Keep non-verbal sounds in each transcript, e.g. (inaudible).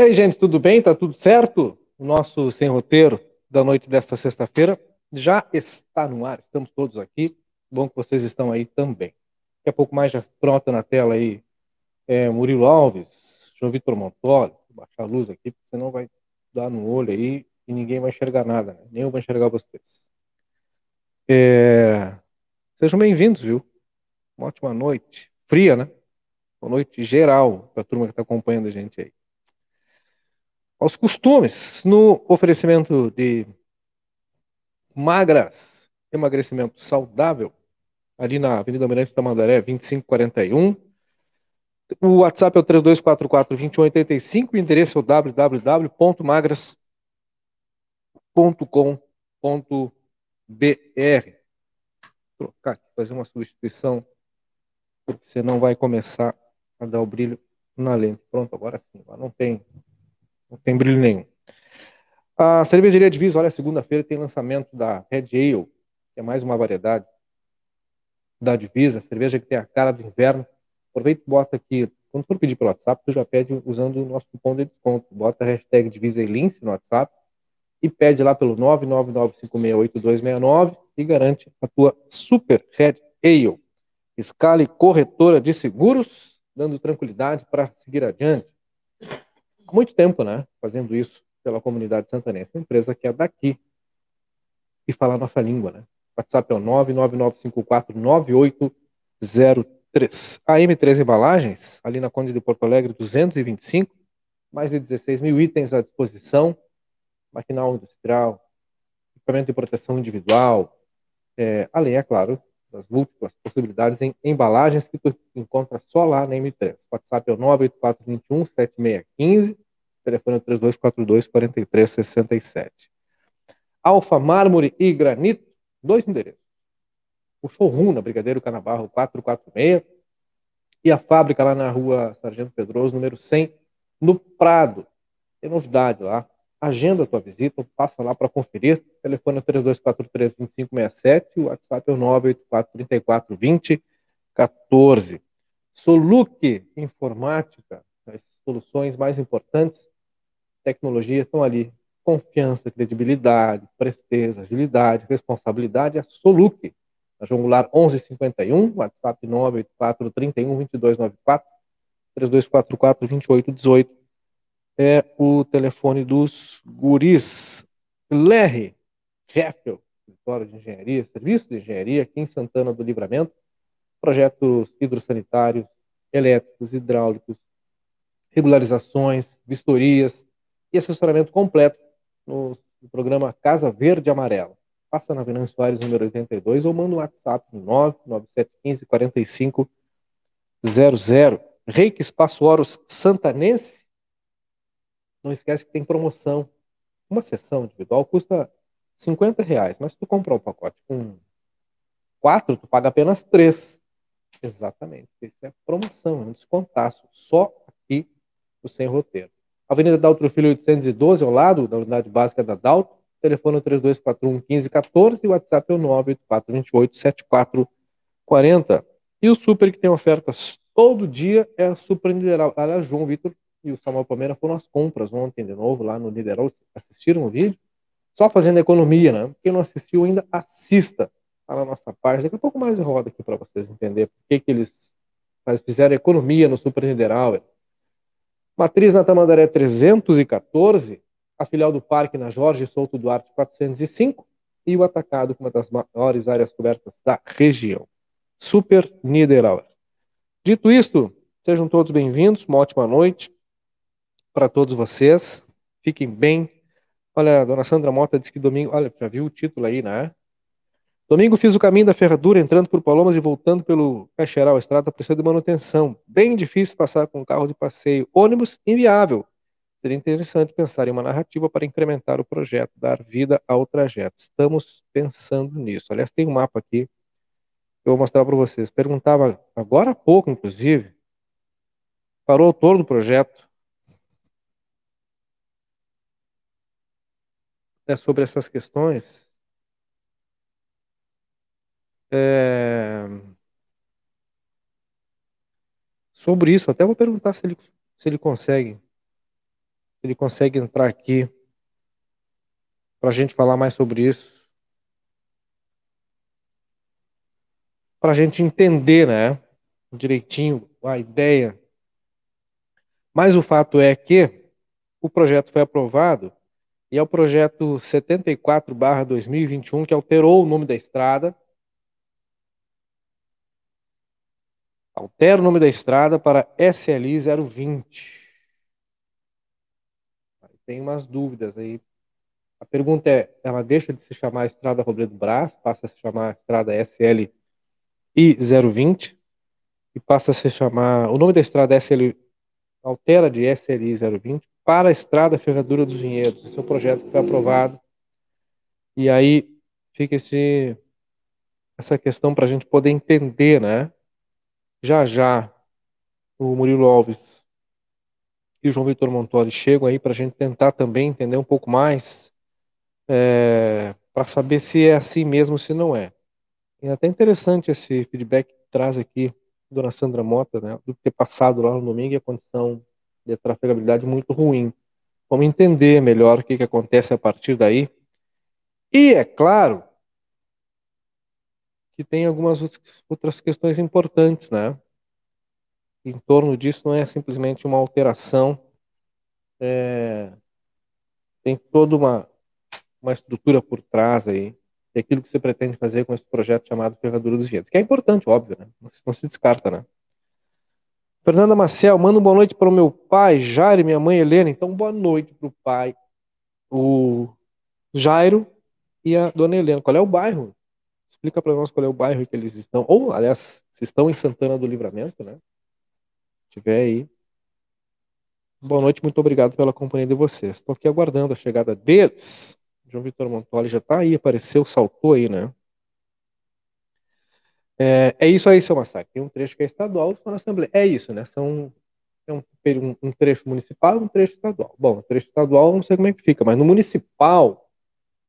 E aí, gente, tudo bem? Tá tudo certo? O nosso sem roteiro da noite desta sexta-feira já está no ar. Estamos todos aqui. Bom que vocês estão aí também. Daqui a pouco mais já pronta na tela aí é, Murilo Alves, João Vitor Montoli. Vou baixar a luz aqui, porque senão vai dar no olho aí e ninguém vai enxergar nada, né? Nem eu vou enxergar vocês. É... Sejam bem-vindos, viu? Uma ótima noite. Fria, né? Boa noite geral para a turma que está acompanhando a gente aí aos costumes, no oferecimento de magras, emagrecimento saudável, ali na Avenida Almirante da Mandaré, 2541. O WhatsApp é o 3244-2185, o endereço é o www.magras.com.br. Trocar aqui, fazer uma substituição, porque senão vai começar a dar o brilho na lente. Pronto, agora sim, agora não tem não tem brilho nenhum. A cervejaria Divisa, olha, segunda-feira tem lançamento da Red Ale, que é mais uma variedade da Divisa, cerveja que tem a cara do inverno. Aproveita e bota aqui, quando for pedir pelo WhatsApp, tu já pede usando o nosso cupom de desconto. Bota a hashtag Divisa Lince no WhatsApp e pede lá pelo 999568269 e garante a tua Super Red Ale. Escale corretora de seguros, dando tranquilidade para seguir adiante muito tempo, né, fazendo isso pela comunidade santanense. Uma empresa que é daqui e fala a nossa língua, né? WhatsApp é o 999549803. A M3 Embalagens, ali na Conde de Porto Alegre, 225, mais de 16 mil itens à disposição, maquinal industrial, equipamento de proteção individual, é, além, é claro, das múltiplas possibilidades em embalagens que tu encontra só lá na M3. O WhatsApp é o 98421 7615, telefone é 3242 4367. Alfa Mármore e Granito, dois endereços. O showroom na Brigadeiro Canabarro 446 e a fábrica lá na rua Sargento Pedroso, número 100, no Prado. Tem novidade lá. Agenda a tua visita, passa lá para conferir. O telefone é 3243-2567 e o WhatsApp é o 984-34-2014. Soluc Informática, as soluções mais importantes, tecnologia estão ali. Confiança, credibilidade, presteza, agilidade, responsabilidade, a Soluc. A João Goulart 1151, WhatsApp 984 31 2294, 3244 2818 é o telefone dos guris. Lerre, Heffel, escritório de engenharia, serviço de engenharia aqui em Santana do Livramento, projetos hidrossanitários, elétricos, hidráulicos, regularizações, vistorias e assessoramento completo no, no programa Casa Verde Amarela. Passa na Venâncio Soares, número 82, ou manda um WhatsApp no 99715 4500. Reiki Espaço Oros Santanense. Não esquece que tem promoção. Uma sessão individual custa 50 reais, mas se tu comprar um pacote com quatro, tu paga apenas três. Exatamente. Isso é promoção, é um descontaço. Só aqui no Sem Roteiro. Avenida Daltro Filho 812, ao lado da unidade básica da Daltro. Telefone 3241 1514 e o WhatsApp é o 98428 7440. E o Super que tem ofertas todo dia é a Super Nideral. Aliás, João Vitor e o Samuel Palmeira foram às compras ontem de novo lá no Nideral. Assistiram o vídeo? Só fazendo economia, né? Quem não assistiu ainda, assista tá na nossa página. Daqui a pouco mais eu rodo aqui para vocês entenderem por que, que eles fizeram economia no Super Nideral. Matriz na Tamandaré 314, a filial do Parque na Jorge Souto Duarte 405 e o atacado com uma das maiores áreas cobertas da região. Super Niederauer. Dito isto, sejam todos bem-vindos, uma ótima noite para todos vocês. Fiquem bem. Olha, a dona Sandra Mota disse que domingo. Olha, já viu o título aí, né? Domingo fiz o caminho da ferradura, entrando por Palomas e voltando pelo Caixeral. A estrada precisa de manutenção. Bem difícil passar com carro de passeio. Ônibus inviável. Seria interessante pensar em uma narrativa para incrementar o projeto, dar vida ao trajeto. Estamos pensando nisso. Aliás, tem um mapa aqui que eu vou mostrar para vocês. Perguntava agora há pouco, inclusive, para o autor do projeto é sobre essas questões é... Sobre isso, até vou perguntar se ele, se ele consegue. Se ele consegue entrar aqui para a gente falar mais sobre isso. Para a gente entender, né? Direitinho a ideia. Mas o fato é que o projeto foi aprovado e é o projeto 74/2021 que alterou o nome da estrada Altera o nome da estrada para SLI 020. Tem umas dúvidas aí. A pergunta é: ela deixa de se chamar Estrada Robledo Brás, passa a se chamar Estrada SLI 020 e passa a se chamar. O nome da estrada SLI altera de SLI 020 para a Estrada Ferradura dos Vinhedos. Esse é um projeto que foi aprovado. E aí fica esse, essa questão para a gente poder entender, né? Já já o Murilo Alves e o João Vitor Montoli chegam aí para a gente tentar também entender um pouco mais, é, para saber se é assim mesmo, se não é. É até interessante esse feedback que traz aqui Dona Sandra Mota, né, do ter passado lá no domingo e a condição de trafegabilidade muito ruim. Vamos entender melhor o que, que acontece a partir daí. E, é claro, que tem algumas outras questões importantes, né? Em torno disso não é simplesmente uma alteração, é, tem toda uma, uma estrutura por trás aí, daquilo que você pretende fazer com esse projeto chamado Ferradura dos Vinhedos, que é importante, óbvio, né? Não se descarta, né? Fernanda Maciel, manda uma boa noite para o meu pai, Jairo, e minha mãe Helena. Então, boa noite para o pai, o Jairo e a dona Helena. Qual é o bairro? explica para nós qual é o bairro que eles estão, ou, aliás, se estão em Santana do Livramento, né? Se tiver aí. Boa noite, muito obrigado pela companhia de vocês. Estou aqui aguardando a chegada deles. João Vitor Montoli já está aí, apareceu, saltou aí, né? É, é, isso aí, seu Massacre. Tem um trecho que é estadual, outro na Assembleia. É isso, né? São é um, um, trecho municipal e um trecho estadual. Bom, o trecho estadual não sei como é que fica, mas no municipal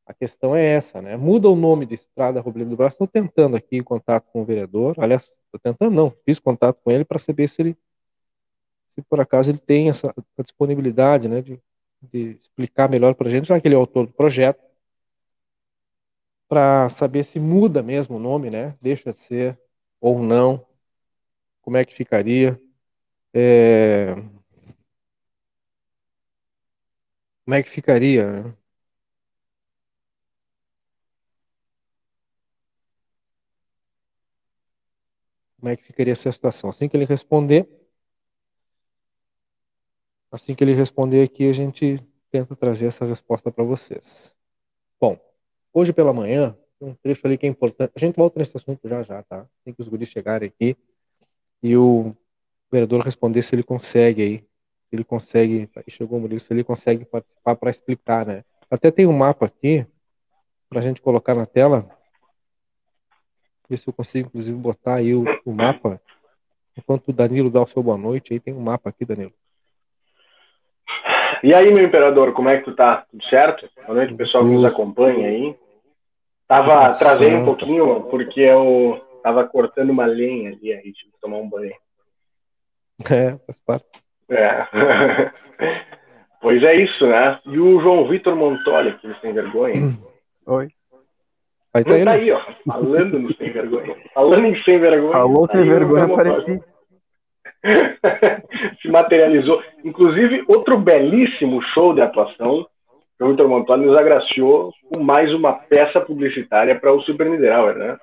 a questão é essa, né? Muda o nome de Estrada Robledo do Braço. Estou tentando aqui em contato com o vereador. Aliás, estou tentando, não. Fiz contato com ele para saber se ele, se por acaso ele tem essa disponibilidade, né, de, de explicar melhor para a gente, já que ele é autor do projeto, para saber se muda mesmo o nome, né? Deixa de ser ou não, como é que ficaria. É... Como é que ficaria? Né? Como é que ficaria essa situação? Assim que ele responder, assim que ele responder aqui, a gente tenta trazer essa resposta para vocês. Bom hoje pela manhã, um trecho ali que é importante. A gente volta nesse assunto já já, tá? Tem que os guris chegarem aqui e o vereador responder se ele consegue aí. Se ele consegue, aí chegou o Murilo, se ele consegue participar para explicar, né? Até tem um mapa aqui para a gente colocar na tela. Ver se eu consigo, inclusive, botar aí o, o mapa. Enquanto o Danilo dá o seu boa noite, aí tem um mapa aqui, Danilo. E aí, meu imperador, como é que tu tá? Tudo certo? Boa noite, pessoal que nos acompanha aí. Tava Nossa, trazendo um pouquinho, porque eu tava cortando uma lenha ali, aí tive que tomar um banho. É, faz parte. É. (laughs) pois é isso, né? E o João Vitor Montoli, que ele sem vergonha. (clears throat) Oi. Aí tá Não ele. tá aí, ó, falando no sem vergonha. Falando em sem vergonha. Falou tá sem aí o vergonha, apareci. (laughs) se materializou. Inclusive, outro belíssimo show de atuação. O Vitor Montoli nos agraciou com mais uma peça publicitária para o Super Niederauer, né?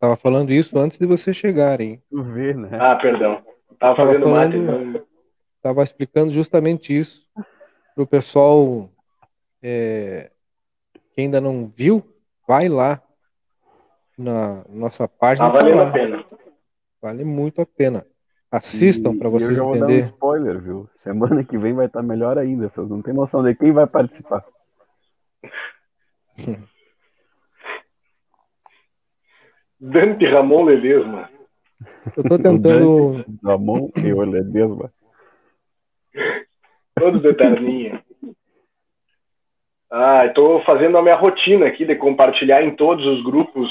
Tava falando isso antes de você chegar, hein? Tu vê, né? Ah, perdão. Tava Tava fazendo mate. falando- então- Tava explicando justamente isso pro pessoal é, que ainda não viu, vai lá na nossa página. Tá tá a pena. Vale muito a pena. Assistam para vocês eu já vou dar um entenderem. spoiler, viu? Semana que vem vai estar melhor ainda. Vocês não têm noção de quem vai participar. Dante Ramon Ledesma. Eu tô tentando. Ramon e o Ledesma. Todo de terninho. Ah, estou fazendo a minha rotina aqui de compartilhar em todos os grupos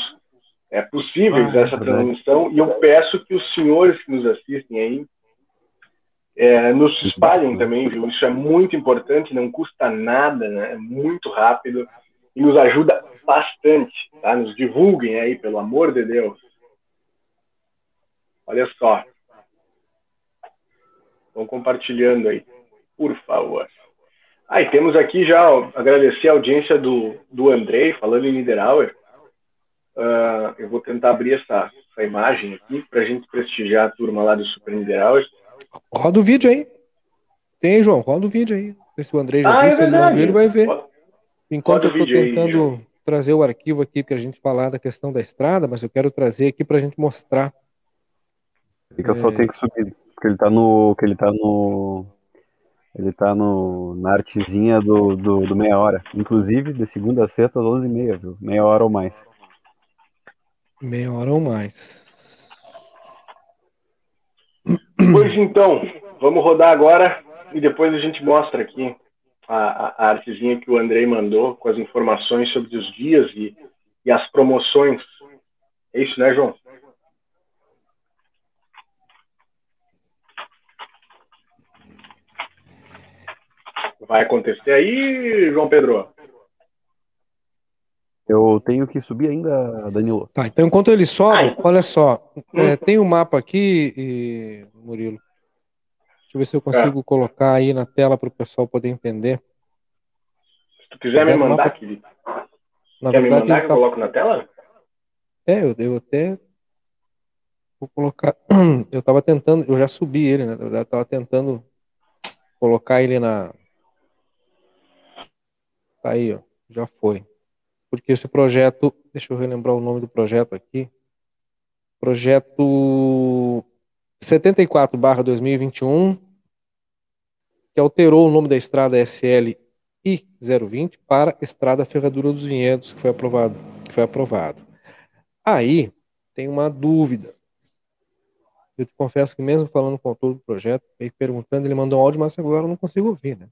é, possíveis Ah, é essa verdade. transmissão e eu peço que os senhores que nos assistem aí é, nos espalhem Exato. também, viu? Isso é muito importante, não custa nada, né? É muito rápido e nos ajuda bastante, tá? Nos divulguem aí, pelo amor de Deus. Olha só. Vão compartilhando aí, por favor. Ah, e temos aqui já, agradecer a audiência do, do Andrei, falando em Niederauer. Ah, eu vou tentar abrir essa, essa imagem aqui para a gente prestigiar a turma lá do Super Niederauer. Roda o vídeo aí. Tem João, roda o vídeo aí. Vê se o André já Ah, viu, é se ele não viu, ele vai ver. Enquanto roda eu o tô vídeo aí, tentando trazer o arquivo aqui para a gente falar da questão da estrada, mas eu quero trazer aqui para a gente mostrar. E que eu só É. tenho que subir. Porque ele tá no. Que ele tá no. Ele tá no, na artezinha do, do, do meia hora. Inclusive, de segunda a sexta, às 11h30, viu? Meia hora ou mais. Meia hora ou mais. Pois então, vamos rodar agora e depois a gente mostra aqui a, a- artezinha que o Andrei mandou com as informações sobre os dias e, e as promoções. É isso, né, João? Vai acontecer aí, João Pedro? Eu tenho que subir ainda, Danilo. Tá, então enquanto ele sobe, Ai. olha só, é, tem um mapa aqui, e- Murilo. Deixa eu ver se eu consigo colocar aí na tela para o pessoal poder entender. Se tu quiser me mandar, mapa- querido. Na Quer me verdade, mandar ele que tá eu coloco na tela? É, eu, eu até vou colocar. (clears throat) Eu tava tentando, eu já subi ele, né? Na verdade, eu tava tentando colocar ele na. Tá aí, ó. Já foi. Porque esse projeto, deixa eu relembrar o nome do projeto aqui. Projeto 74/2021, que alterou o nome da estrada SL I020 para Estrada Ferradura dos Vinhedos, que foi aprovado, que foi aprovado. Aí tem uma dúvida. Eu te confesso que mesmo falando com o autor do projeto, perguntando, ele mandou um áudio, mas agora eu não consigo ouvir, né?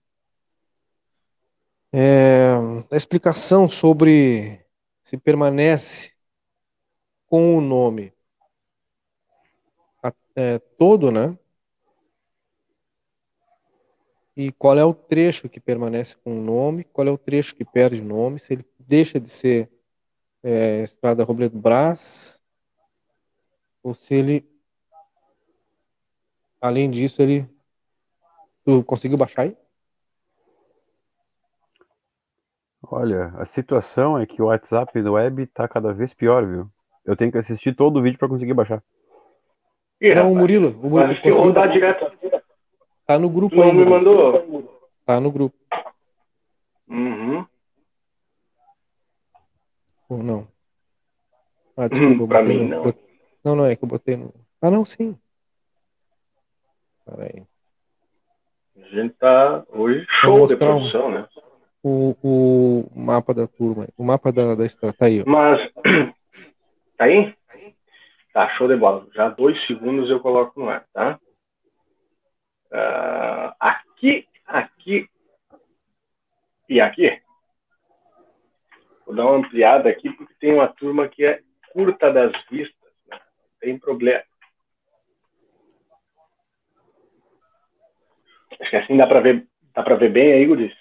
É, a explicação sobre se permanece com o nome é, todo, né? E qual é o trecho que permanece com o nome, qual é o trecho que perde o nome, se ele deixa de ser é, Estrada Robledo Brás, ou se ele, além disso, ele. Tu conseguiu baixar aí? Olha, a situação é que o WhatsApp do web tá cada vez pior, viu? Eu tenho que assistir todo o vídeo para conseguir baixar. Ih, Não, o Murilo. O Murilo eu conseguiu- rodar direto, tá no grupo tu não aí. me mandou? Tá no grupo. Uhum. Ou não? Ah, desculpa, eu pra mim, no- não. bot- Não, não, é que eu botei no. Ah, não, sim. Peraí. A gente tá hoje show de mostrar um- produção, né? O, o mapa da turma, o mapa da, da estrada, tá aí, ó. Mas, (clears throat) tá aí? Tá, show de bola. Já dois segundos eu coloco no ar, tá? Ah, aqui, aqui e aqui. Vou dar uma ampliada aqui porque tem uma turma que é curta das vistas. Né? Tem problema. Acho que assim dá para ver, dá para ver bem aí, Guris.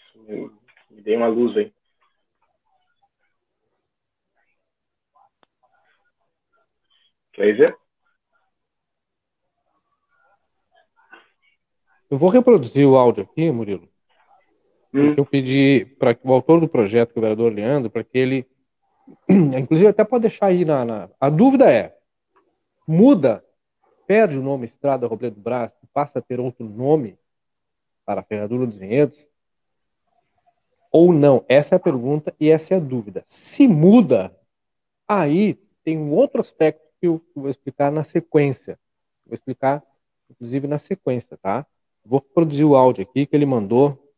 Me, dei uma luz aí. Laser? Eu vou reproduzir o áudio aqui, Murilo. Hum. Eu pedi para o autor do projeto, que é o vereador Leandro, para que ele. (clears throat) Inclusive, até pode deixar aí na, na- A dúvida é: muda, perde o nome Estrada Robledo Brás e passa a ter outro nome para a Ferradura dos Vinhedos? Ou não? Essa é a pergunta e essa é a dúvida. Se muda, aí tem um outro aspecto que eu vou explicar na sequência. Vou explicar, inclusive, na sequência, tá? Vou produzir o áudio aqui que ele mandou.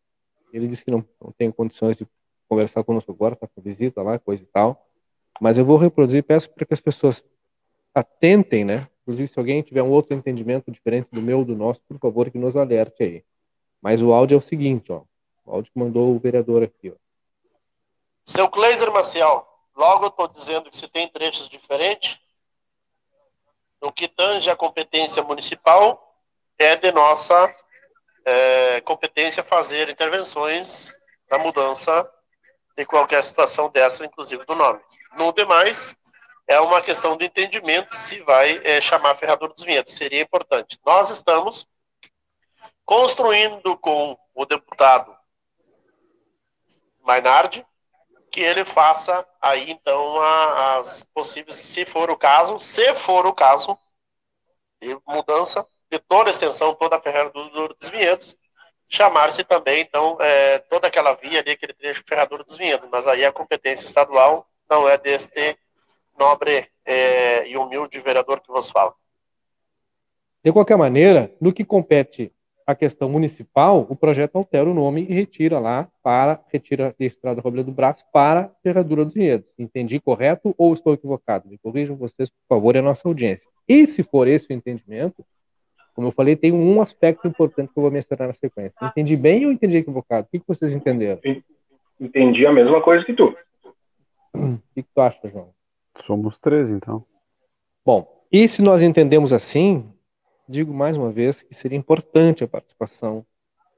Ele disse que não, não tem condições de conversar conosco agora, está com visita lá, coisa e tal. Mas eu vou reproduzir, peço para que as pessoas atentem, né? Inclusive, se alguém tiver um outro entendimento diferente do meu, do nosso, por favor, que nos alerte aí. Mas o áudio é o seguinte, ó. O áudio que mandou o vereador aqui, ó. Seu Kleiser Maciel, logo eu estou dizendo que se tem trechos diferentes, no que tange a competência municipal, é de nossa é, competência fazer intervenções na mudança de qualquer situação dessa, inclusive do nome. No demais, é uma questão de entendimento se vai é, chamar Ferradura dos Vinhedos. Seria importante. Nós estamos construindo com o deputado Mainardi, que ele faça aí então a- as possíveis, se for o caso, se for o caso, de mudança de toda a extensão, toda a Ferradura dos Vinhedos, chamar-se também então é, toda aquela via ali, aquele trecho Ferradura dos Vinhedos, mas aí a competência estadual não é deste nobre é, e humilde vereador que vos fala. De qualquer maneira, no que compete à questão municipal, o projeto altera o nome e retira lá para retira a Estrada Robledo do Braço para Ferradura dos Vinhedos. Entendi correto ou estou equivocado? Me corrijam vocês, por favor, e a nossa audiência. E se for esse o entendimento, como eu falei, tem um aspecto importante que eu vou mencionar na sequência. Entendi bem ou entendi equivocado? O que que vocês entenderam? Entendi a mesma coisa que tu. O que que tu acha, João? Somos três, então. Bom, e se nós entendemos assim, digo mais uma vez que seria importante a participação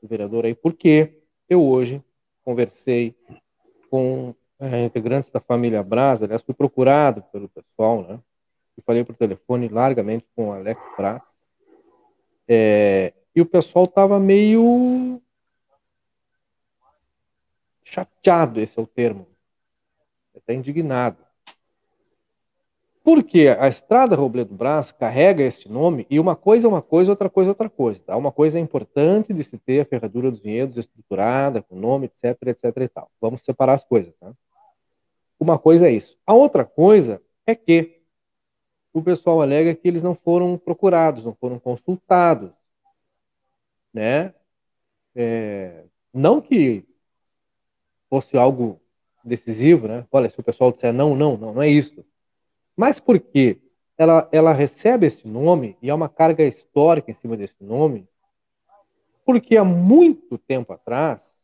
do vereador aí, porque eu hoje conversei com eh, integrantes da família Braz, aliás, fui procurado pelo pessoal, né? E falei por telefone largamente com o Alex Braz. Eh, e o pessoal estava meio chateado, esse é o termo, até indignado. Porque a estrada Robledo Brás carrega este nome e uma coisa é uma coisa, outra coisa é outra coisa. Tá? Uma coisa é importante de se ter a ferradura dos vinhedos estruturada, com nome, etc, etc e tal. Vamos separar as coisas. Tá? Uma coisa é isso. A outra coisa é que o pessoal alega que eles não foram procurados, não foram consultados. Né? É, não que fosse algo decisivo, né? Olha, se o pessoal disser não, não, não, não é isso. Mas porque ela, ela recebe esse nome e há uma carga histórica em cima desse nome, porque há muito tempo atrás,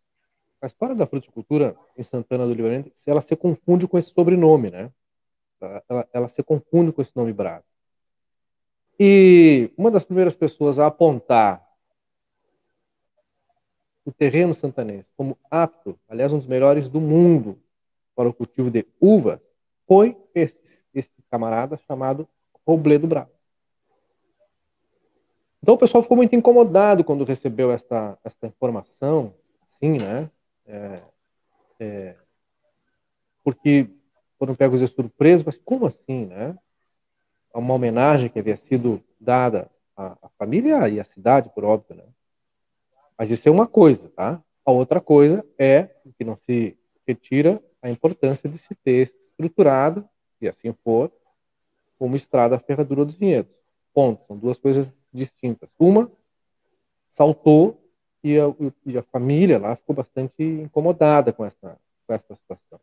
a história da fruticultura em Santana do Livramento, ela se confunde com esse sobrenome, né? Ela, ela, ela se confunde com esse nome Brás. E uma das primeiras pessoas a apontar o terreno santanense como apto, aliás, um dos melhores do mundo para o cultivo de uvas, foi esse, esse camarada chamado Robledo Braz. Então o pessoal ficou muito incomodado quando recebeu esta, esta informação, assim, né? É, é, porque foram pegos de surpresa, mas como assim, né? uma homenagem que havia sido dada à, à família e à cidade, por óbvio, né? Mas isso é uma coisa, tá? A outra coisa é que não se retira a importância de se ter estruturado, se assim for, como estrada Ferradura dos Vinhedos. Ponto. São duas coisas distintas. Uma saltou e a, e a família lá ficou bastante incomodada com essa, com essa situação.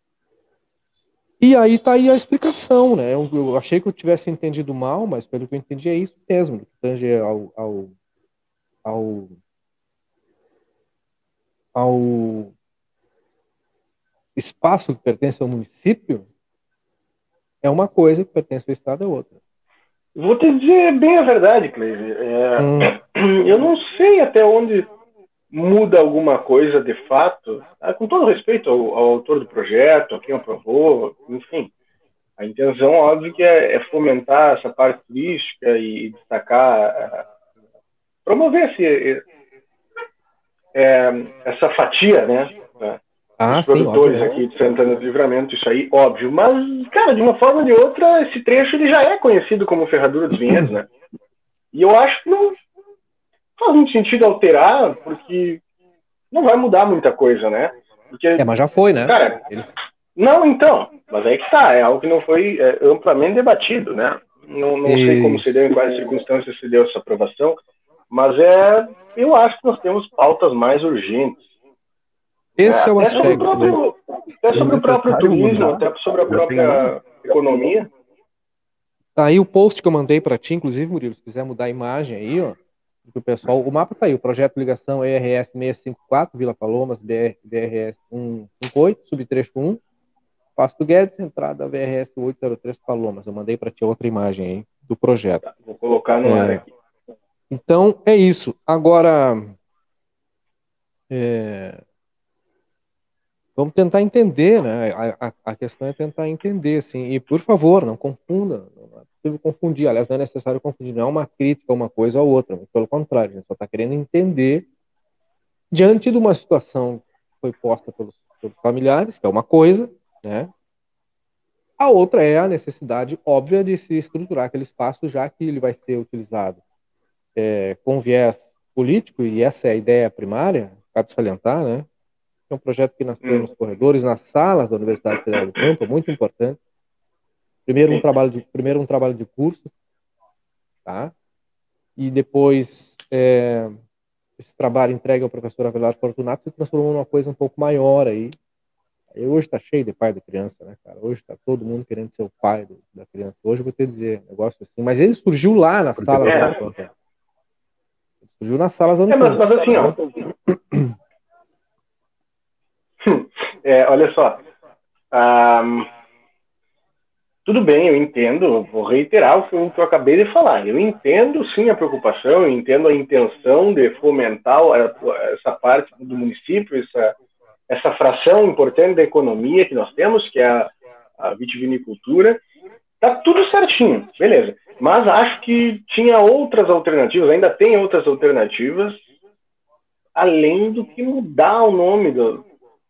E aí tá aí a explicação, né? Eu, eu, achei que eu tivesse entendido mal, mas pelo que eu entendi é isso mesmo, tange ao, ao, ao, ao espaço que pertence ao município é uma coisa, que pertence ao Estado é outra. Vou te dizer bem a verdade, Cleide. É, hum. (clears throat) Eu não sei até onde muda alguma coisa de fato, ah, com todo respeito ao, ao, autor do projeto, a quem aprovou, enfim. A intenção, óbvio, que é, é fomentar essa parte turística e destacar, é, promover esse, é, essa fatia, né? Ah, Os produtores sim, aqui de Santana do Livramento, isso aí, óbvio. Mas, cara, de uma forma ou de outra, esse trecho ele já é conhecido como Ferradura dos Vinhedos, né? E eu acho que não, faz muito sentido alterar, porque não vai mudar muita coisa, né? Porque, é, mas já foi, né? Cara, Ele... não, então, mas aí que tá, é algo que não foi é, amplamente debatido, né? Não, não sei como se deu, em quais circunstâncias se deu essa aprovação, mas é, eu acho que nós temos pautas mais urgentes. Esse é, é o aspecto. Sobre o próprio, até sobre o próprio turismo, até sobre a própria economia. Tá aí o post que eu mandei para ti, inclusive, Murilo, se quiser mudar a imagem aí, ó o pessoal, o mapa está aí, o projeto ligação ERS 654, Vila Palomas, BR, BRS 158, subtrecho 1, Pasto Guedes, entrada VRS 803 Palomas. Eu mandei para ti outra imagem aí do projeto. Tá, vou colocar no é, ar aqui. Então, é isso. Agora, é, vamos tentar entender, né? A, a, questão é tentar entender, assim. E, por favor, não confunda, não é possível confundir. Aliás, não é necessário confundir, não é uma crítica uma coisa ou outra, pelo contrário, a gente só está querendo entender diante de uma situação que foi posta pelos, pelos familiares, que é uma coisa, né? A outra é a necessidade óbvia de se estruturar aquele espaço, já que ele vai ser utilizado é, com viés político, e essa é a ideia primária, cabe salientar, né? É um projeto que nasceu hum. nos corredores, nas salas da Universidade Federal do Campo, muito importante. Primeiro um trabalho de, primeiro um trabalho de curso, tá? E depois é, esse trabalho entregue ao professor Avelar Fortunato se transformou numa coisa um pouco maior aí. aí hoje está cheio de pai de criança, né, cara? Hoje está todo mundo querendo ser o pai do, da criança. Hoje eu vou ter que dizer negócio assim. Mas ele surgiu lá na Porque sala. É. Ele surgiu nas salas é, mas, mas assim, ó. (laughs) é, olha só. Um, tudo bem, eu entendo, vou reiterar o que eu, acabei de falar. Eu entendo sim a preocupação, eu entendo a intenção de fomentar essa parte do município, essa, essa fração importante da economia que nós temos, que é a, a vitivinicultura. Tá tudo certinho, beleza. Mas acho que tinha outras alternativas, ainda tem outras alternativas, além do que mudar o nome do.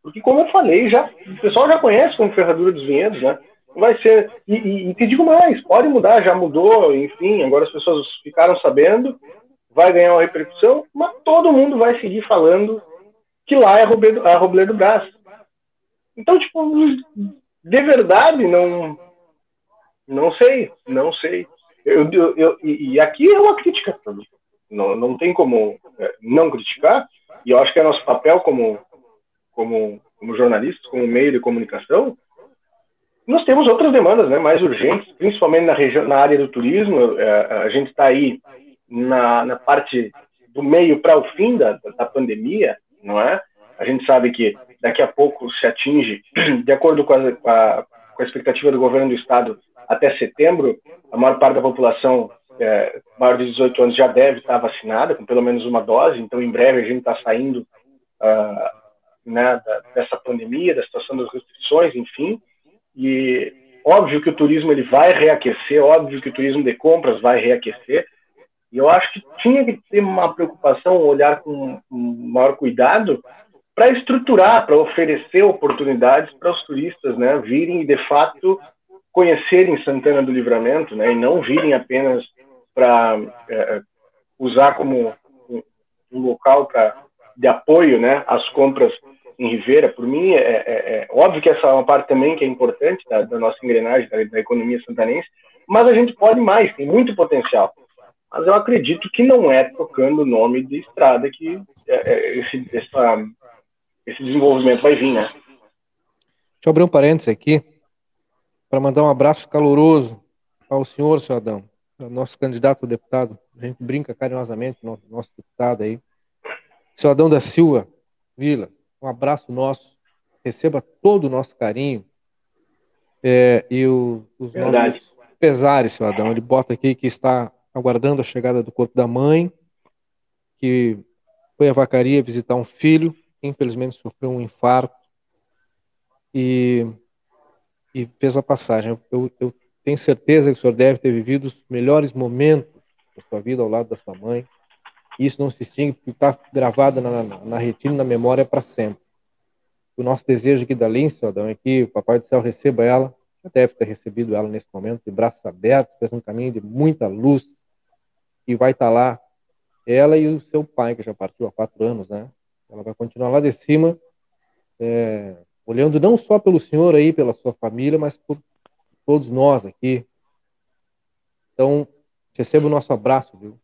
Porque, como eu falei, já, o pessoal já conhece como Ferradura dos Vinhedos, né? vai ser. E, e, e, te digo mais, pode mudar, já mudou, enfim, agora as pessoas ficaram sabendo, vai ganhar uma repercussão, mas todo mundo vai seguir falando que lá é a Robledo, a Robledo Brás. Então, tipo, de verdade, não. Não sei, não sei. Eu, eu, eu e aqui é uma crítica. Não, não tem como é, não criticar, e eu acho que é nosso papel como, como, como jornalistas, como meio de comunicação, nós temos outras demandas né, mais urgentes, principalmente na, região, na área do turismo. É, a gente está aí na, na, parte do meio para o fim da, da pandemia, não é? A gente sabe que daqui a pouco se atinge, (clears throat) de acordo com a, a, com a expectativa do governo do estado, até setembro, a maior parte da população é, maior de 18 anos já deve estar vacinada, com pelo menos uma dose, então em breve a gente está saindo uh, né, da, dessa pandemia, da situação das restrições, enfim, e óbvio que o turismo ele vai reaquecer, óbvio que o turismo de compras vai reaquecer. E eu acho que tinha que ter uma preocupação, um olhar com maior cuidado para estruturar, para oferecer oportunidades para os turistas, né, virem e de fato conhecerem Santana do Livramento, né, e não virem apenas para é, usar como um, local pra, de apoio, né, às compras em Ribeira. Por mim, é, é, é, óbvio que essa é uma parte também que é importante da, da nossa engrenagem, da, da economia santanense, mas a gente pode mais, tem muito potencial. Mas eu acredito que não é trocando o nome de estrada que é, é, esse, essa, esse desenvolvimento vai vir, né? Deixa eu abrir um parênteses aqui para mandar um abraço caloroso ao senhor, seu Adão, nosso candidato a deputado. A gente brinca carinhosamente, nosso, nosso deputado aí. Seu Adão da Silva Vila, um abraço nosso. Receba todo o nosso carinho é, e o, os Verdade. nossos pesares, seu Adão. Ele bota aqui que está aguardando a chegada do corpo da mãe, que foi à vacaria visitar um filho, que infelizmente sofreu um infarto e, e fez a passagem. Eu, eu tenho certeza que o senhor deve ter vivido os melhores momentos da sua vida ao lado da sua mãe. Isso não se extingue, porque está gravado na, na, na retina na memória para sempre. O nosso desejo aqui da Lince, Adão, é que o Papai do Céu receba ela, já deve ter recebido ela nesse momento, de braços abertos, fez um caminho de muita luz, e vai estar tá lá ela e o seu pai, que já partiu há quatro anos, né? Ela vai continuar lá de cima, é, olhando não só pelo senhor aí, pela sua família, mas por todos nós aqui. Então, receba o nosso abraço, viu?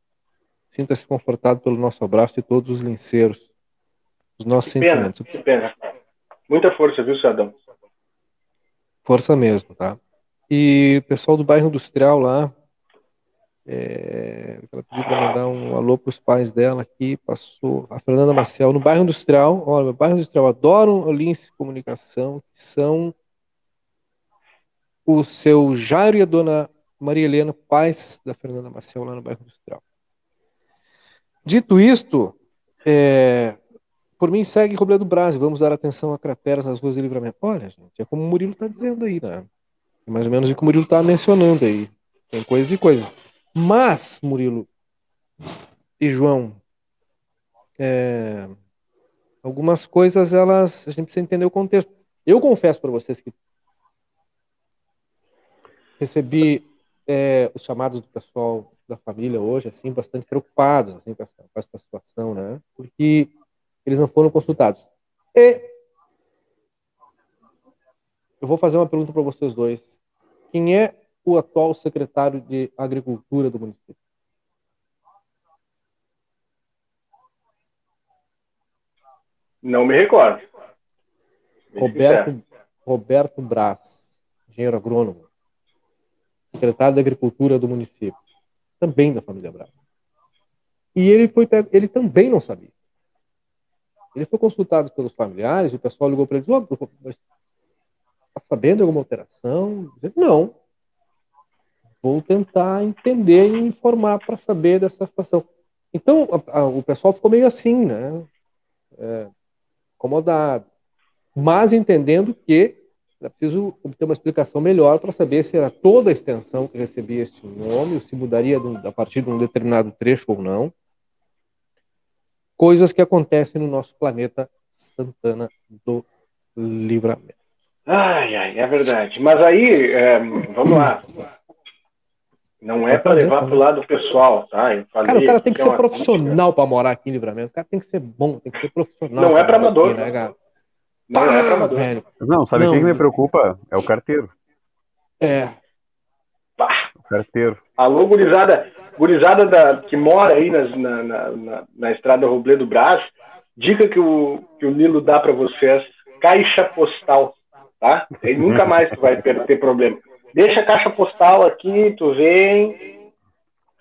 Sinta-se confortado pelo nosso abraço e todos os linceiros, os nossos que pena, sentimentos. Que pena. Muita força, viu, Sadão? Força mesmo, tá? E o pessoal do bairro industrial lá, é, ela pediu para mandar um alô para os pais dela aqui, passou a Fernanda Marcel, no bairro industrial. Olha, no bairro industrial, adoram o Lince Comunicação, que são o seu Jairo e a dona Maria Helena, pais da Fernanda Marcel, lá no bairro industrial. Dito isto, é, por mim segue Robledo Brasil, vamos dar atenção a crateras nas ruas de livramento. Olha, gente, é como o Murilo está dizendo aí, né? É mais ou menos o que o Murilo está mencionando aí. Tem coisas e coisas. Mas, Murilo e João, é, algumas coisas elas a gente precisa entender o contexto. Eu confesso para vocês que recebi é, os chamados do pessoal da família hoje, assim, bastante preocupados assim, com, essa, com essa situação, né? Porque eles não foram consultados. E eu vou fazer uma pergunta para vocês dois. Quem é o atual secretário de Agricultura do município? Não me recordo. Roberto, Roberto Braz, engenheiro agrônomo, secretário de Agricultura do município, também da família Braz. E ele, foi, ele também não sabia. Ele foi consultado pelos familiares, o pessoal ligou para ele e disse: oh, está sabendo de alguma alteração? Ele, não vou tentar entender e informar para saber dessa situação. Então, a, a, o pessoal ficou meio assim, né? É, incomodado. Mas entendendo que era preciso obter uma explicação melhor para saber se era toda a extensão que recebia este nome, ou se mudaria a partir de um determinado trecho ou não. Coisas que acontecem no nosso planeta Santana do Livramento. Ai, ai, é verdade. Mas aí, é, vamos lá. Não é para levar para o lado pessoal, tá? Eu falei, cara, o cara tem que ser é profissional para morar aqui em Livramento. O cara tem que ser bom, tem que ser profissional. Não é para amador. Aqui, né, cara? Não é para amador. Velho. Não, sabe o que me preocupa? É o carteiro. É. Pá. O carteiro. Alô, gurizada, gurizada da, que mora aí nas, na, na, na, na estrada Robledo Brás, dica que o, que o Nilo dá para vocês, caixa postal, tá? Aí nunca mais tu vai ter problema. Deixa a caixa postal aqui, tu vem,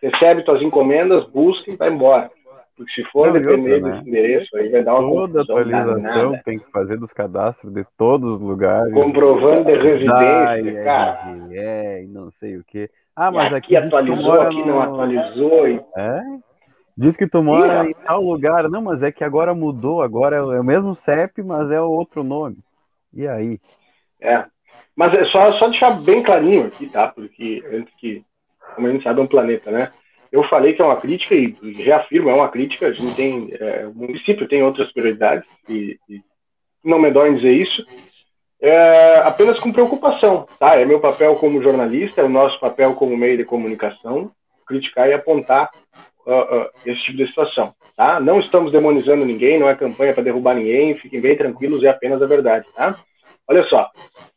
recebe tuas encomendas, busca e vai embora. Se for Não, depender outra, né? desse endereço, aí vai dar uma Toda atualização tem que fazer dos cadastros de todos os lugares. Comprovando de residência, cara. É, e não sei o que. Ah, mas e aqui, aqui atualizou, aqui não atualizou. E... É? Diz que tu mora Sim, em tal lugar. Não, mas é que agora mudou, agora é o mesmo CEP, mas é outro nome. E aí? É. Mas é só, só deixar bem clarinho aqui, tá? Porque antes que, como a gente sabe, é um planeta, né? Eu falei que é uma crítica e reafirmo, é uma crítica. A gente tem, é, o município tem outras prioridades e, e não me dói em dizer isso. é, apenas com preocupação, tá? É meu papel como jornalista, é o nosso papel como meio de comunicação, criticar e apontar uh, uh, esse tipo de situação, tá? Não estamos demonizando ninguém, não é campanha para derrubar ninguém, fiquem bem tranquilos, é apenas a verdade, tá? Olha só,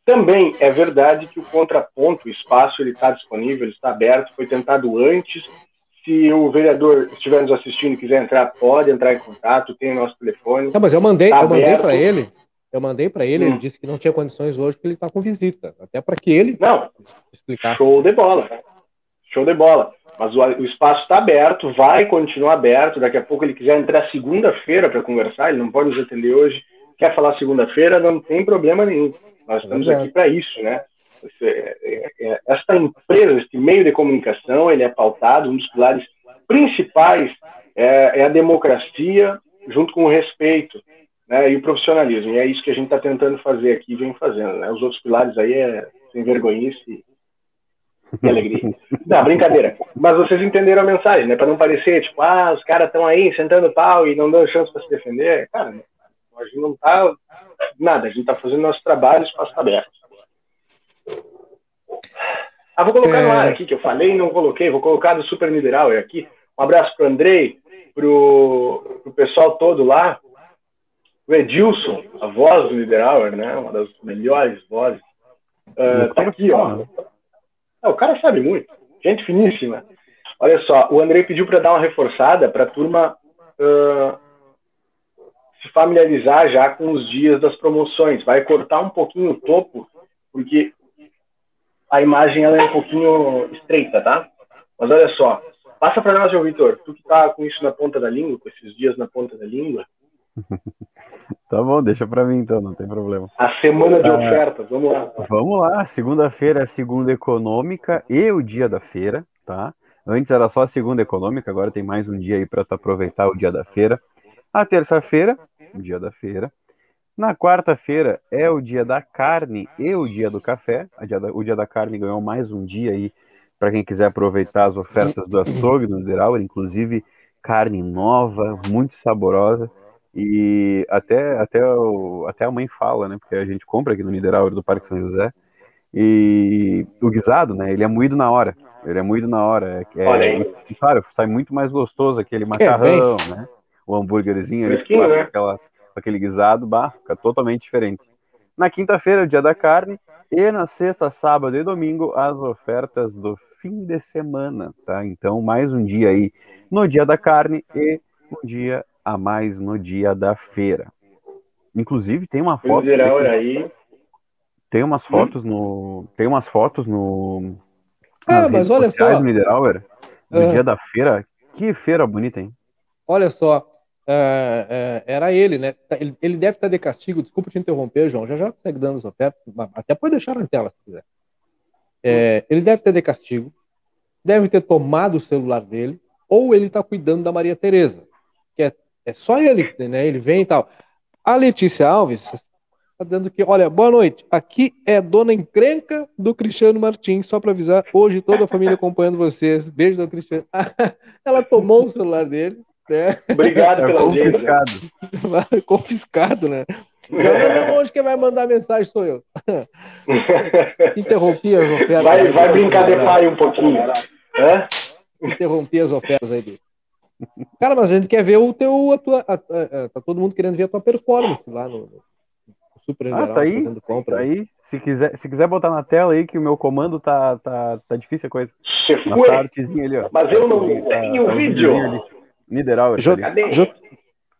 também é verdade que o contraponto, o espaço, ele está disponível, ele está aberto, foi tentado antes. Se o vereador estiver nos assistindo e quiser entrar, pode entrar em contato, tem o nosso telefone. Não, mas eu mandei, Tá eu mandei para ele. Eu mandei para ele, Hum. ele disse que não tinha condições hoje porque ele está com visita, até para que ele Não, explicasse. Show de bola. Show de bola. Mas o, o espaço está aberto, vai continuar aberto. Daqui a pouco ele quiser entrar segunda-feira para conversar, ele não pode nos atender hoje. Quer falar segunda-feira, não tem problema nenhum. Nós estamos Verdade. aqui para isso, né? É- é- é- Esta empresa, este meio de comunicação, ele é pautado, um dos pilares principais é, é a democracia junto com o respeito né, e o profissionalismo. E é isso que a gente está tentando fazer aqui vem fazendo. Né? Os outros pilares aí é sem vergonhice e alegria. (laughs) Não, brincadeira. Mas vocês entenderam a mensagem, né? Para não parecer, tipo, ah, os caras estão aí sentando pau e não dando chance para se defender. Cara, a gente não tá nada, a gente tá fazendo nosso trabalho, espaço tá aberto. Ah, vou colocar no É. ar aqui, que eu falei e não coloquei, vou colocar do Super Niederauer aqui. Um abraço pro Andrei, pro, pro pessoal todo lá. O Edilson, a voz do Niederauer, né? Uma das melhores vozes. Ah, tá aqui, ó. Ah, o cara sabe muito. Gente finíssima. Olha só, o Andrei pediu para dar uma reforçada para a turma ah, se familiarizar já com os dias das promoções. Vai cortar um pouquinho o topo, porque a imagem ela é um pouquinho estreita, tá? Mas olha só, passa para nós, João Vitor. Tu que tá com isso na ponta da língua, com esses dias na ponta da língua. (laughs) Tá bom, deixa pra mim então, não tem problema. A semana de Ah. ofertas, vamos lá. Vamos lá, segunda-feira é a segunda econômica e o dia da feira, tá? Antes era só a segunda econômica, agora tem mais um dia aí para tu aproveitar o dia da feira. A terça-feira, o dia da feira. Na quarta-feira é o dia da carne e o dia do café. A dia da- o dia da carne ganhou mais um dia aí para quem quiser aproveitar as ofertas do açougue do Niederauer, inclusive carne nova, muito saborosa. E até, até, o, até a mãe fala, né? Porque a gente compra aqui no Niederauer do Parque São José. E o guisado, né? Ele é moído na hora. Ele é moído na hora. É, Olha aí. e, claro, sai muito mais gostoso aquele macarrão, né? O hambúrguerzinho tu faz né? com aquela, aquele guisado, bah, fica totalmente diferente. Na quinta-feira, é o dia da carne. E na sexta, sábado e domingo, as ofertas do fim de semana, tá? Então, mais um dia aí no dia da carne e um dia a mais no dia da feira. Inclusive, tem uma foto. Niederauer aí. Tem umas fotos no. Tem umas fotos no. Ah, nas mas redes olha sociais só. Niederauer, do Ah. dia da feira. Que feira bonita, hein? Olha só, é, é, era ele, né? Ele, ele deve estar de castigo, desculpa te interromper, João, já já consegue dando as ofertas, até pode deixar na tela se quiser. É, ele deve ter de castigo, deve ter tomado o celular dele, ou ele está cuidando da Maria Tereza, que é, é só ele, né? Ele vem e tal. A Letícia Alves está dizendo que, olha, boa noite, aqui é dona encrenca do Cristiano Martins, só para avisar, hoje toda a família acompanhando vocês. Beijo do Cristiano. (laughs) Ela tomou o celular dele, né? Obrigado É pela confiscado. confiscado, né? Não, não, hoje quem vai mandar mensagem sou eu. (laughs) Interrompi as ofertas. Vai, aí vai brincar de pai um pouquinho. Hã? Interrompi as ofertas aí dele. Cara, mas a gente quer ver o teu. A tua, a- a- a- tá todo mundo querendo ver a tua performance lá no, no Super Ah, Geral, tá aí. fazendo compra. Aí, se quiser, se quiser botar na tela aí que o meu comando tá, tá, tá difícil a coisa. Você Mas tá ali, ó. Mas eu não Tá- tenho tá o vídeo. Niederauer. Jo- ali. Cadê? Jo-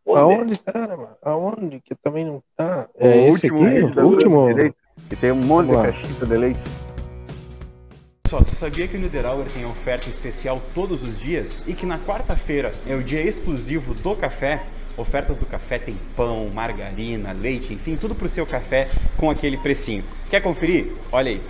Onde? Aonde, cara, mano? Aonde? Que também não tá. O É esse último aqui? O último. Que tem um monte de caixita de leite. Só, tu sabia que o Niederauer tem oferta especial todos os dias e que na quarta-feira é o dia exclusivo do café? Ofertas do café tem pão, margarina, leite, enfim, tudo pro seu café com aquele precinho. Quer conferir? Olha aí.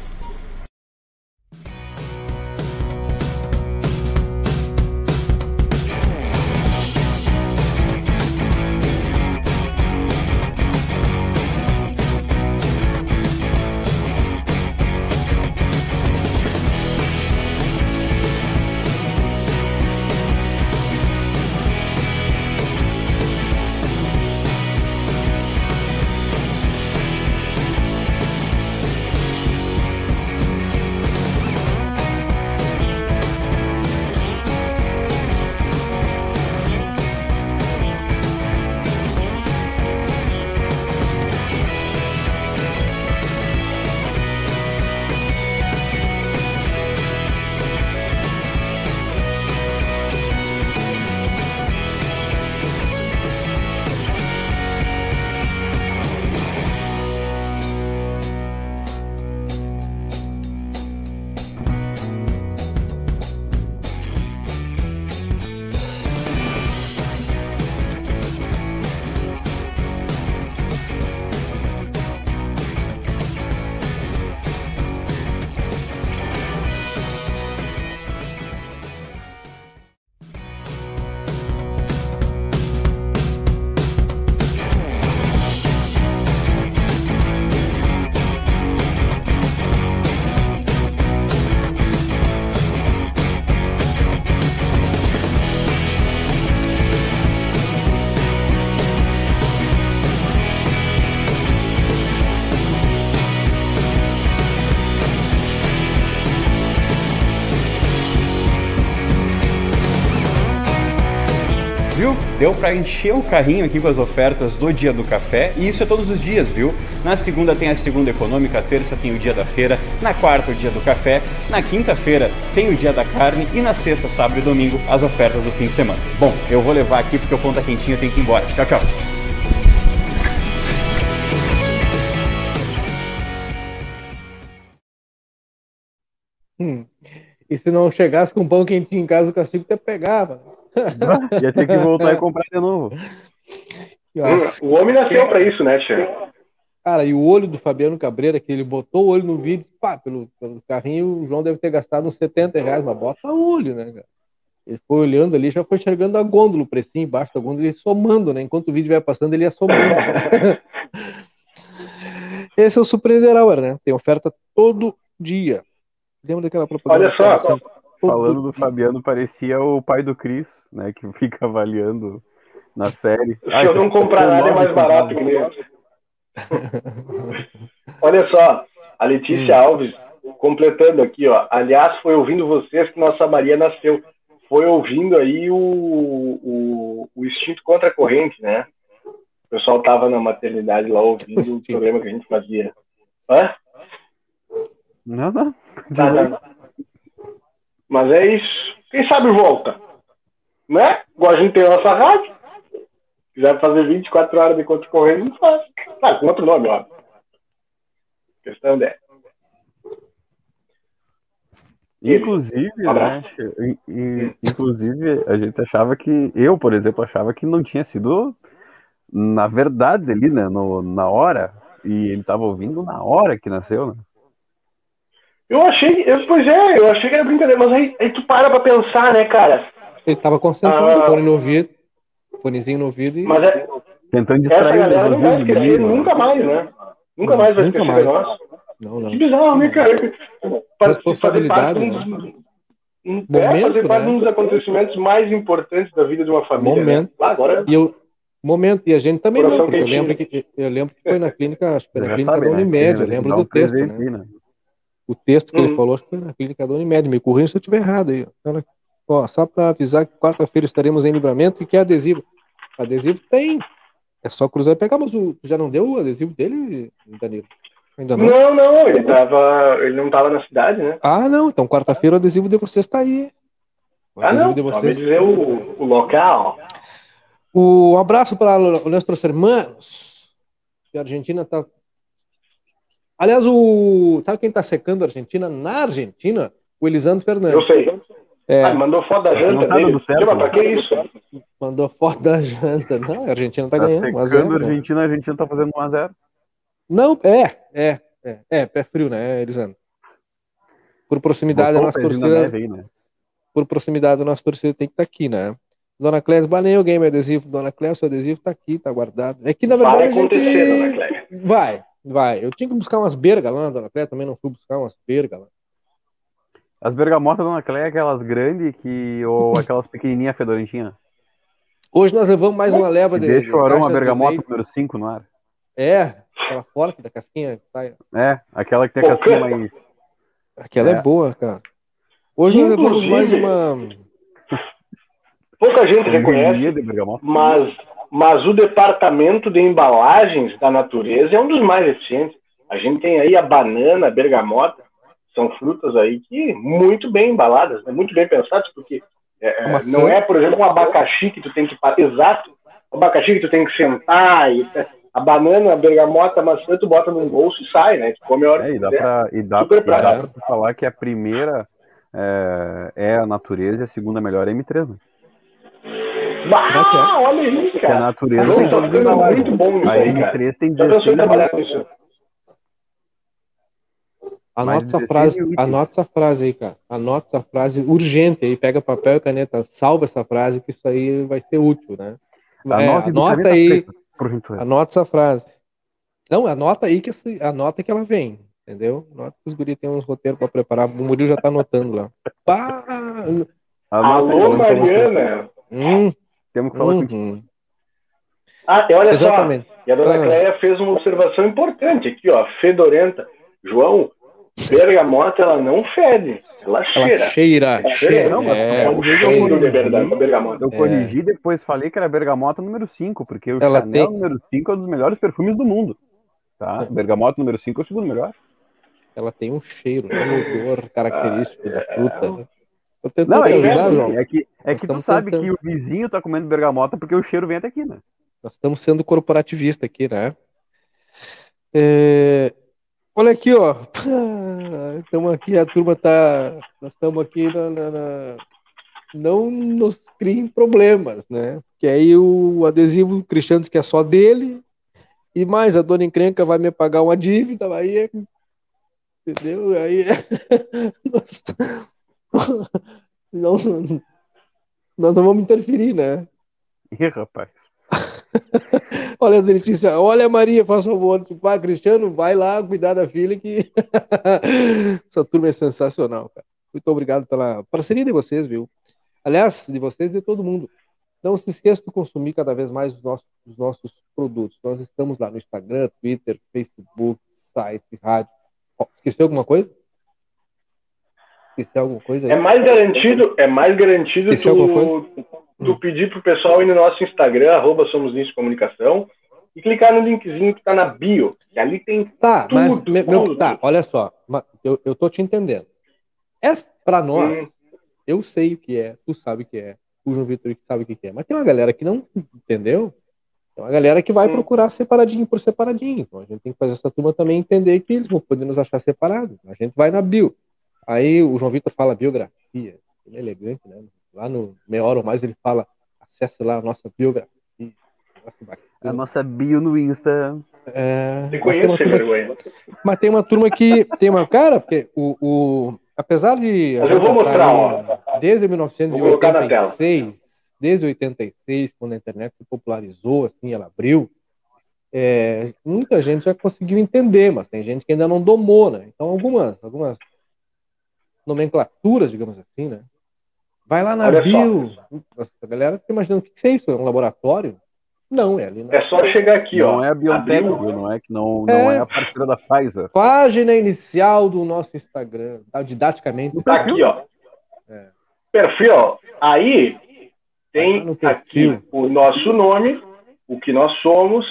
Deu para encher o carrinho aqui com as ofertas do dia do café e isso é todos os dias, viu? Na segunda tem a segunda econômica, terça tem o dia da feira, na quarta o dia do café, na quinta-feira tem o dia da carne e na sexta, sábado e domingo as ofertas do fim de semana. Bom, eu vou levar aqui porque o ponto tá quentinho, eu tenho que ir embora. Tchau, tchau. Hum. E se não chegasse com pão quentinho em casa, o castigo até pegava. (laughs) Ia ter que voltar e comprar de novo. Nossa, O homem nasceu pra isso, né, Tia? Cara, e o olho do Fabiano Cabreira, que ele botou o olho no vídeo, pá, pelo, pelo carrinho, o João deve ter gastado uns 70 reais, mas bota o olho, né, cara? Ele foi olhando ali, já foi enxergando a gôndola, o precinho embaixo da gôndola, ele somando, né? Enquanto o vídeo vai passando, ele ia somando. (laughs) Esse é o Surpreender Hour, né? Tem oferta todo dia. Lembra daquela propaganda? Olha só, Falando do. Fabiano, parecia o pai do Cris, né? Que fica avaliando na série. Se Ah, eu não comprar nada, é mais barato que ele. (laughs) Olha só, a Letícia Alves, completando aqui, ó. Aliás, foi ouvindo vocês que nossa Maria nasceu. Foi ouvindo aí o, o, o instinto contra a corrente, né? O pessoal tava na maternidade lá ouvindo o programa que a gente fazia. Hã? Não, não. Tá, tá. Mas é isso. Quem sabe volta. Né? Igual a gente tem a nossa rádio. Se quiser fazer 24 horas de contra corrente, não faz. Ah, com outro nome, ó. Questão é. Inclusive, né, inclusive, a gente achava que, eu, por exemplo, achava que não tinha sido na verdade ali, né, no, na hora, e ele tava ouvindo na hora que nasceu, né? Eu achei, eu, pois é, eu achei que era brincadeira, mas aí, aí tu para pra pensar, né, cara? Ele tava concentrado, Ah. fone no ouvido, fonezinho no ouvido e. Mas é, Tentando essa distrair o galera não vai esquecer menino, né? nunca mais, né? Nunca Não, mais vai nunca esquecer mais. nós. Não, não. Que bizarro, né, cara? Fazer Responsabilidade, parte de um dos, um, é, Momento, fazer parte de né? um dos acontecimentos mais importantes da vida de uma família. Momento. Né? Ah, agora, E eu, momento, e a gente também porque eu lembro, que, eu lembro que foi na clínica, acho que foi na Já clínica sabe, da né? Unimed, eu lembro do texto, presente né? O texto que ele Uhum. falou, acho que foi na clínica da Unimed, me corrija se eu estiver errado aí. Ela- Ó, só para avisar que quarta-feira estaremos em livramento e que adesivo. Adesivo tem. É só cruzar e pegar, mas o, já não deu o adesivo dele, Danilo? Ainda não? não, não, ele, tava, ele não tava na cidade, né? Ah, não. Então quarta-feira o adesivo de vocês está aí. O Ah, não, de vocês. dizer o, o local. Um abraço para os nossos irmãos. Que a Argentina tá. Aliás, o. Sabe quem tá secando a Argentina? Na Argentina, o Elisandro Eu Fernandes. sei. É, Ah, mandou foto da janta tá dele. dando certo, pra que isso? mandou foto da janta. Não, a Argentina tá, Tá ganhando. secando 1 a 0, a né? Argentina, a Argentina tá fazendo 1x0. Não, é, é, é, é, pé frio, né, Elisandro? Por proximidade, a Botou o nossa torcida, aí, né? por proximidade, a nossa torcida tem que estar aqui, né? Dona Clésia, banei alguém meu adesivo. Dona Clésia, seu adesivo tá aqui, tá guardado. É que, na verdade, Vai a gente... acontecer, dona Cléia. Vai, vai. Eu tinha que buscar umas bergas lá, Dona Cléia também não fui buscar umas bergas lá. As bergamotas Dona Cleia, aquelas grandes que, ou (laughs) aquelas pequenininhas fedorentinhas. Hoje nós levamos mais uma leva de. deixa de o aroma bergamota número 5 no ar. É, aquela forte da casquinha que sai. É, aquela que tem a casquinha mais. Aquela é, É. boa, cara. Hoje nós levamos mais uma. Pouca gente reconhece, sanguinha de bergamota. mas, mas o departamento de embalagens da natureza é um dos mais eficientes. A gente tem aí a banana, a bergamota, são frutas aí que muito bem embaladas, né? muito bem pensadas, porque é, maçã. não é, por exemplo, um abacaxi que tu tem que exato, um abacaxi que tu tem que sentar e a banana, a bergamota, a maçã tu bota num bolso e sai, né? Tu come a hora É, que e dá pra, e dá, Super e dá pra falar que a primeira é, é a natureza e a segunda melhor é a M3, né? Ah, olha isso, Porque a cara. natureza Não, tem tá todas as ficando embalagens. muito bom isso A aí, cara. M3 tem Já pensou 16 em trabalhar com isso? Anota essa 16 frase, anota essa frase aí, cara. Anota essa frase urgente aí, pega papel e caneta, salva essa frase, que isso aí vai ser útil, né? É, Anota, aí, preta, anota essa frase. Não, anota aí que esse- anota que ela vem, entendeu? Anota que os guri tem uns roteiros pra preparar. O Murilo já tá anotando lá. Pá! Aí, Alô. Mariana. Hum, temos que falar contigo. uhum. Ah, e olha Exatamente. só, e a dona Ah. Cleia fez uma observação importante aqui, ó, fedorenta. João, bergamota, ela não fede, ela cheira. Ela cheira. É cheira. Não, mas é, É eu cheiro de corrigi. bergamota. Eu corrigi e depois falei que era bergamota número 5, porque o Ela Chanel tem- número 5 é um dos melhores perfumes do mundo. Tá? Bergamota número 5 é o segundo melhor. ela tem um cheiro, um odor característico da fruta. né? Tentando Não, é te que, ajudar, assim, João. é que, é que tu sabe tentando. que o vizinho tá comendo bergamota porque o cheiro vem até aqui, né? Nós estamos sendo corporativista aqui, né? É, Olha aqui, ó. (laughs) Estamos aqui, a turma tá. Nós estamos aqui na, na- na- Não nos criem problemas, né? Que aí o adesivo o Cristiano diz que é só dele. E mais, a dona encrenca vai me pagar uma dívida, aí é. Entendeu? Aí é. (laughs) Nós... (laughs) Não, nós não vamos interferir, né? Ih, rapaz. (laughs) Olha, Letícia, olha, Maria, faz favor. Tipo, ah, Cristiano, vai lá cuidar da filha que (laughs) essa turma é sensacional, cara. Muito obrigado pela parceria de vocês, viu? Aliás, de vocês e de todo mundo. Não se esqueça de consumir cada vez mais os nossos, os nossos produtos. Nós estamos lá no Instagram, Twitter, Facebook, site, rádio. Ó, esqueceu alguma coisa? Esqueceu alguma coisa aí? É mais garantido, é mais garantido Esqueci alguma tu, tu pedir pro pessoal ir no nosso Instagram, arroba Somos Nisso Comunicação, e clicar no linkzinho que tá na bio. Que ali tem Tá, mas Tudo, me- meu, tudo. tá, olha só, eu, eu tô te entendendo. É para nós, Hum. eu sei o que é, tu sabe o que é, o João Vitor sabe o que é, mas tem uma galera que não entendeu. Tem uma galera que vai Hum. procurar separadinho por separadinho. Então a gente tem que fazer essa turma também entender que eles vão poder nos achar separados. A gente vai na bio. Aí o João Vitor fala biografia, ele é elegante, né? Lá no Meia Hora ou Mais ele fala, acesse lá a nossa biografia. Nossa. A nossa bio no Insta. É, Você tem mas tem uma turma que tem uma cara, porque o, o apesar de Mas eu vou mostrar, ó. desde Vou colocar na tela. 1986, desde 86, quando a internet se popularizou, assim, ela abriu, é, muita gente já conseguiu entender, mas tem gente que ainda não domou, né? Então algumas, algumas nomenclaturas, digamos assim, né? Vai lá na Olha bio, Nossa, a galera fica imaginando o que que é isso? É um laboratório? Não, é ali na É só chegar aqui, ó. não é a viu? Não é que não, não É. é a parceira da Pfizer. página inicial do nosso Instagram, tá? didaticamente. Tá aqui, ó. É. Perfil. Aí Vai lá tem no perfil. aqui o nosso nome, o que nós somos.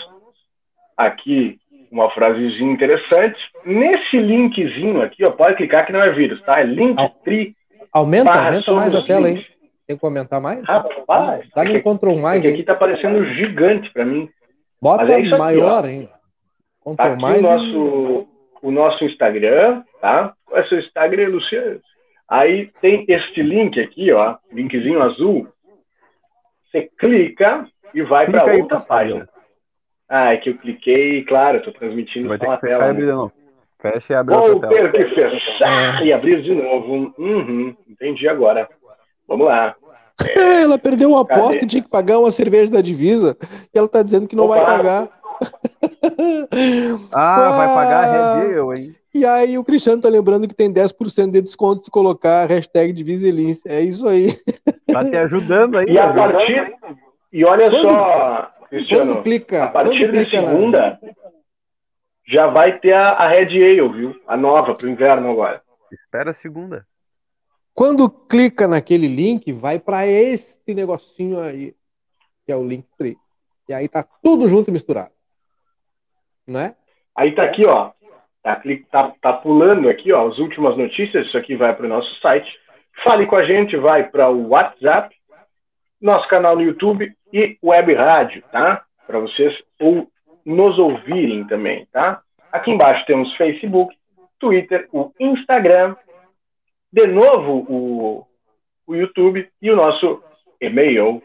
Aqui uma frasezinha interessante. Nesse linkzinho aqui, ó, pode clicar que não é vírus, tá? É Linktree Aumenta, aumenta mais a tela, hein? links. Tem que aumentar mais? Rapaz, Dá no que, Ctrl mais, aqui hein? tá parecendo gigante para mim. Bota é aqui, maior, hein? Tá Ctrl aqui mais. o nosso, o nosso Instagram, tá? Qual é o seu Instagram, Luciano? Aí tem este link aqui, ó, linkzinho azul. Você clica e vai para aí, outra pessoal. página. Ah, é que eu cliquei, claro, eu tô transmitindo Vai ter que fechar e tela. abrir né? de novo. Fecha e abre Vou outra tela. ter que fechar e abrir de novo. Uhum, entendi agora. Vamos lá. É, ela perdeu uma aposta e tinha que pagar uma cerveja da divisa. E ela tá dizendo que não Opa. vai pagar. (laughs) Ah, vai pagar a Ah. Hein? E aí o Cristiano tá lembrando que tem 10% de desconto se colocar a hashtag divisa e lince. É isso aí. Tá te ajudando aí, E a partir. E olha Quando- só, Cristiano, Quando clica, a partir quando de segunda já vai ter a, a Red Ale, viu? A nova pro inverno agora. Espera a segunda. Quando clica naquele link, vai para este negocinho aí, que é o link 3. E aí tá tudo junto e misturado. Né? Aí tá aqui, ó. Tá, tá, tá pulando aqui, ó, as últimas notícias. Isso aqui vai para o nosso site. Fale com a gente, vai para o WhatsApp, nosso canal no YouTube e web rádio, tá? Para vocês ou nos ouvirem também, tá? Aqui embaixo temos Facebook, Twitter, o Instagram, de novo o, o YouTube e o nosso e-mail.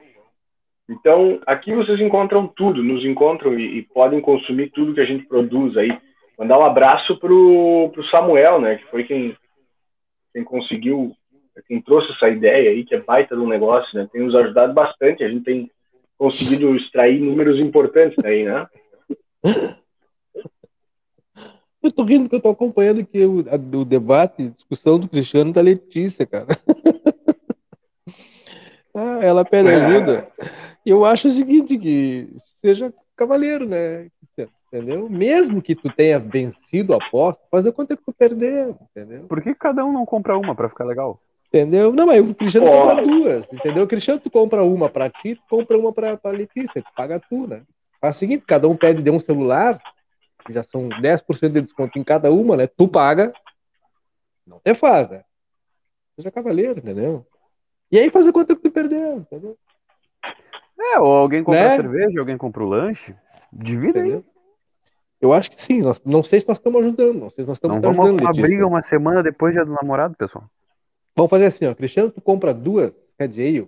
Então, aqui vocês encontram tudo, nos encontram e, e podem consumir tudo que a gente produz aí. Mandar um abraço pro, pro Samuel, né? Que foi quem, quem conseguiu, quem trouxe essa ideia aí, que é baita do negócio, né? Tem nos ajudado bastante, a gente tem conseguido extrair números importantes daí, né? (laughs) Eu tô rindo que eu tô acompanhando aqui o, a- o debate, a discussão do Cristiano e da Letícia, cara. (laughs) Ah, ela pede ajuda. E eu acho o seguinte, que seja cavaleiro, né? Entendeu? Mesmo que tu tenha vencido a aposta, fazer quanto é que tu perdeu, entendeu? Por que cada um não compra uma pra ficar legal? Entendeu? Não, mas o Cristiano compra duas, entendeu? O Cristiano, tu compra uma pra ti, tu compra uma pra, pra Letícia, tu paga tu, né? Faz o seguinte, cada um pede de um celular, que já são 10% de desconto em cada uma, né? Tu paga, não te faz, né? Seja cavaleiro, entendeu? E aí fazer quanto é que tu perdeu, entendeu? É, ou alguém compra Né? cerveja, alguém compra o lanche. Divida aí. entendeu? Eu acho que sim, nós, não sei se nós estamos ajudando, não sei se nós estamos Não vamos ajudando, uma Letícia. briga uma semana depois do dia dos namorados, pessoal. Vamos fazer assim, ó. Cristiano, tu compra duas Red Ale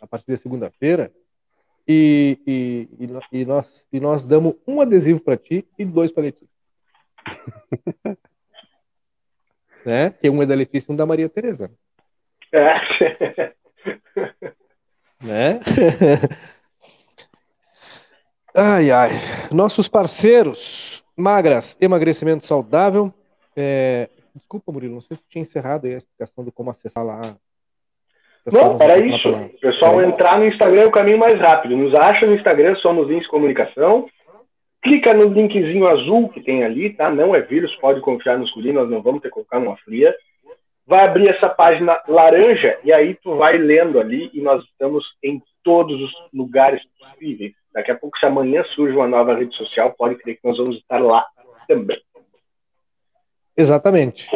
a partir da segunda-feira e, e, e, e nós, e nós damos um adesivo pra ti e dois pra Letícia. (laughs) né? Que um é da Letícia e um da Maria Tereza. É. (laughs) Né? ai, ai. Nossos parceiros, Magras, emagrecimento saudável. É, Desculpa, Murilo, não sei se tinha encerrado aí a explicação de como acessar lá. Não, era Lá isso. O pessoal entrar no Instagram é o caminho mais rápido. Nos acha no Instagram, somos Links Comunicação. Clica no linkzinho azul que tem ali, tá? Não é vírus, pode confiar nos guri, nós não vamos ter que colocar numa fria. Vai abrir essa página laranja e aí tu vai lendo ali e nós estamos em todos os lugares possíveis. Daqui a pouco, se amanhã surge uma nova rede social, pode crer que nós vamos estar lá também. Exatamente.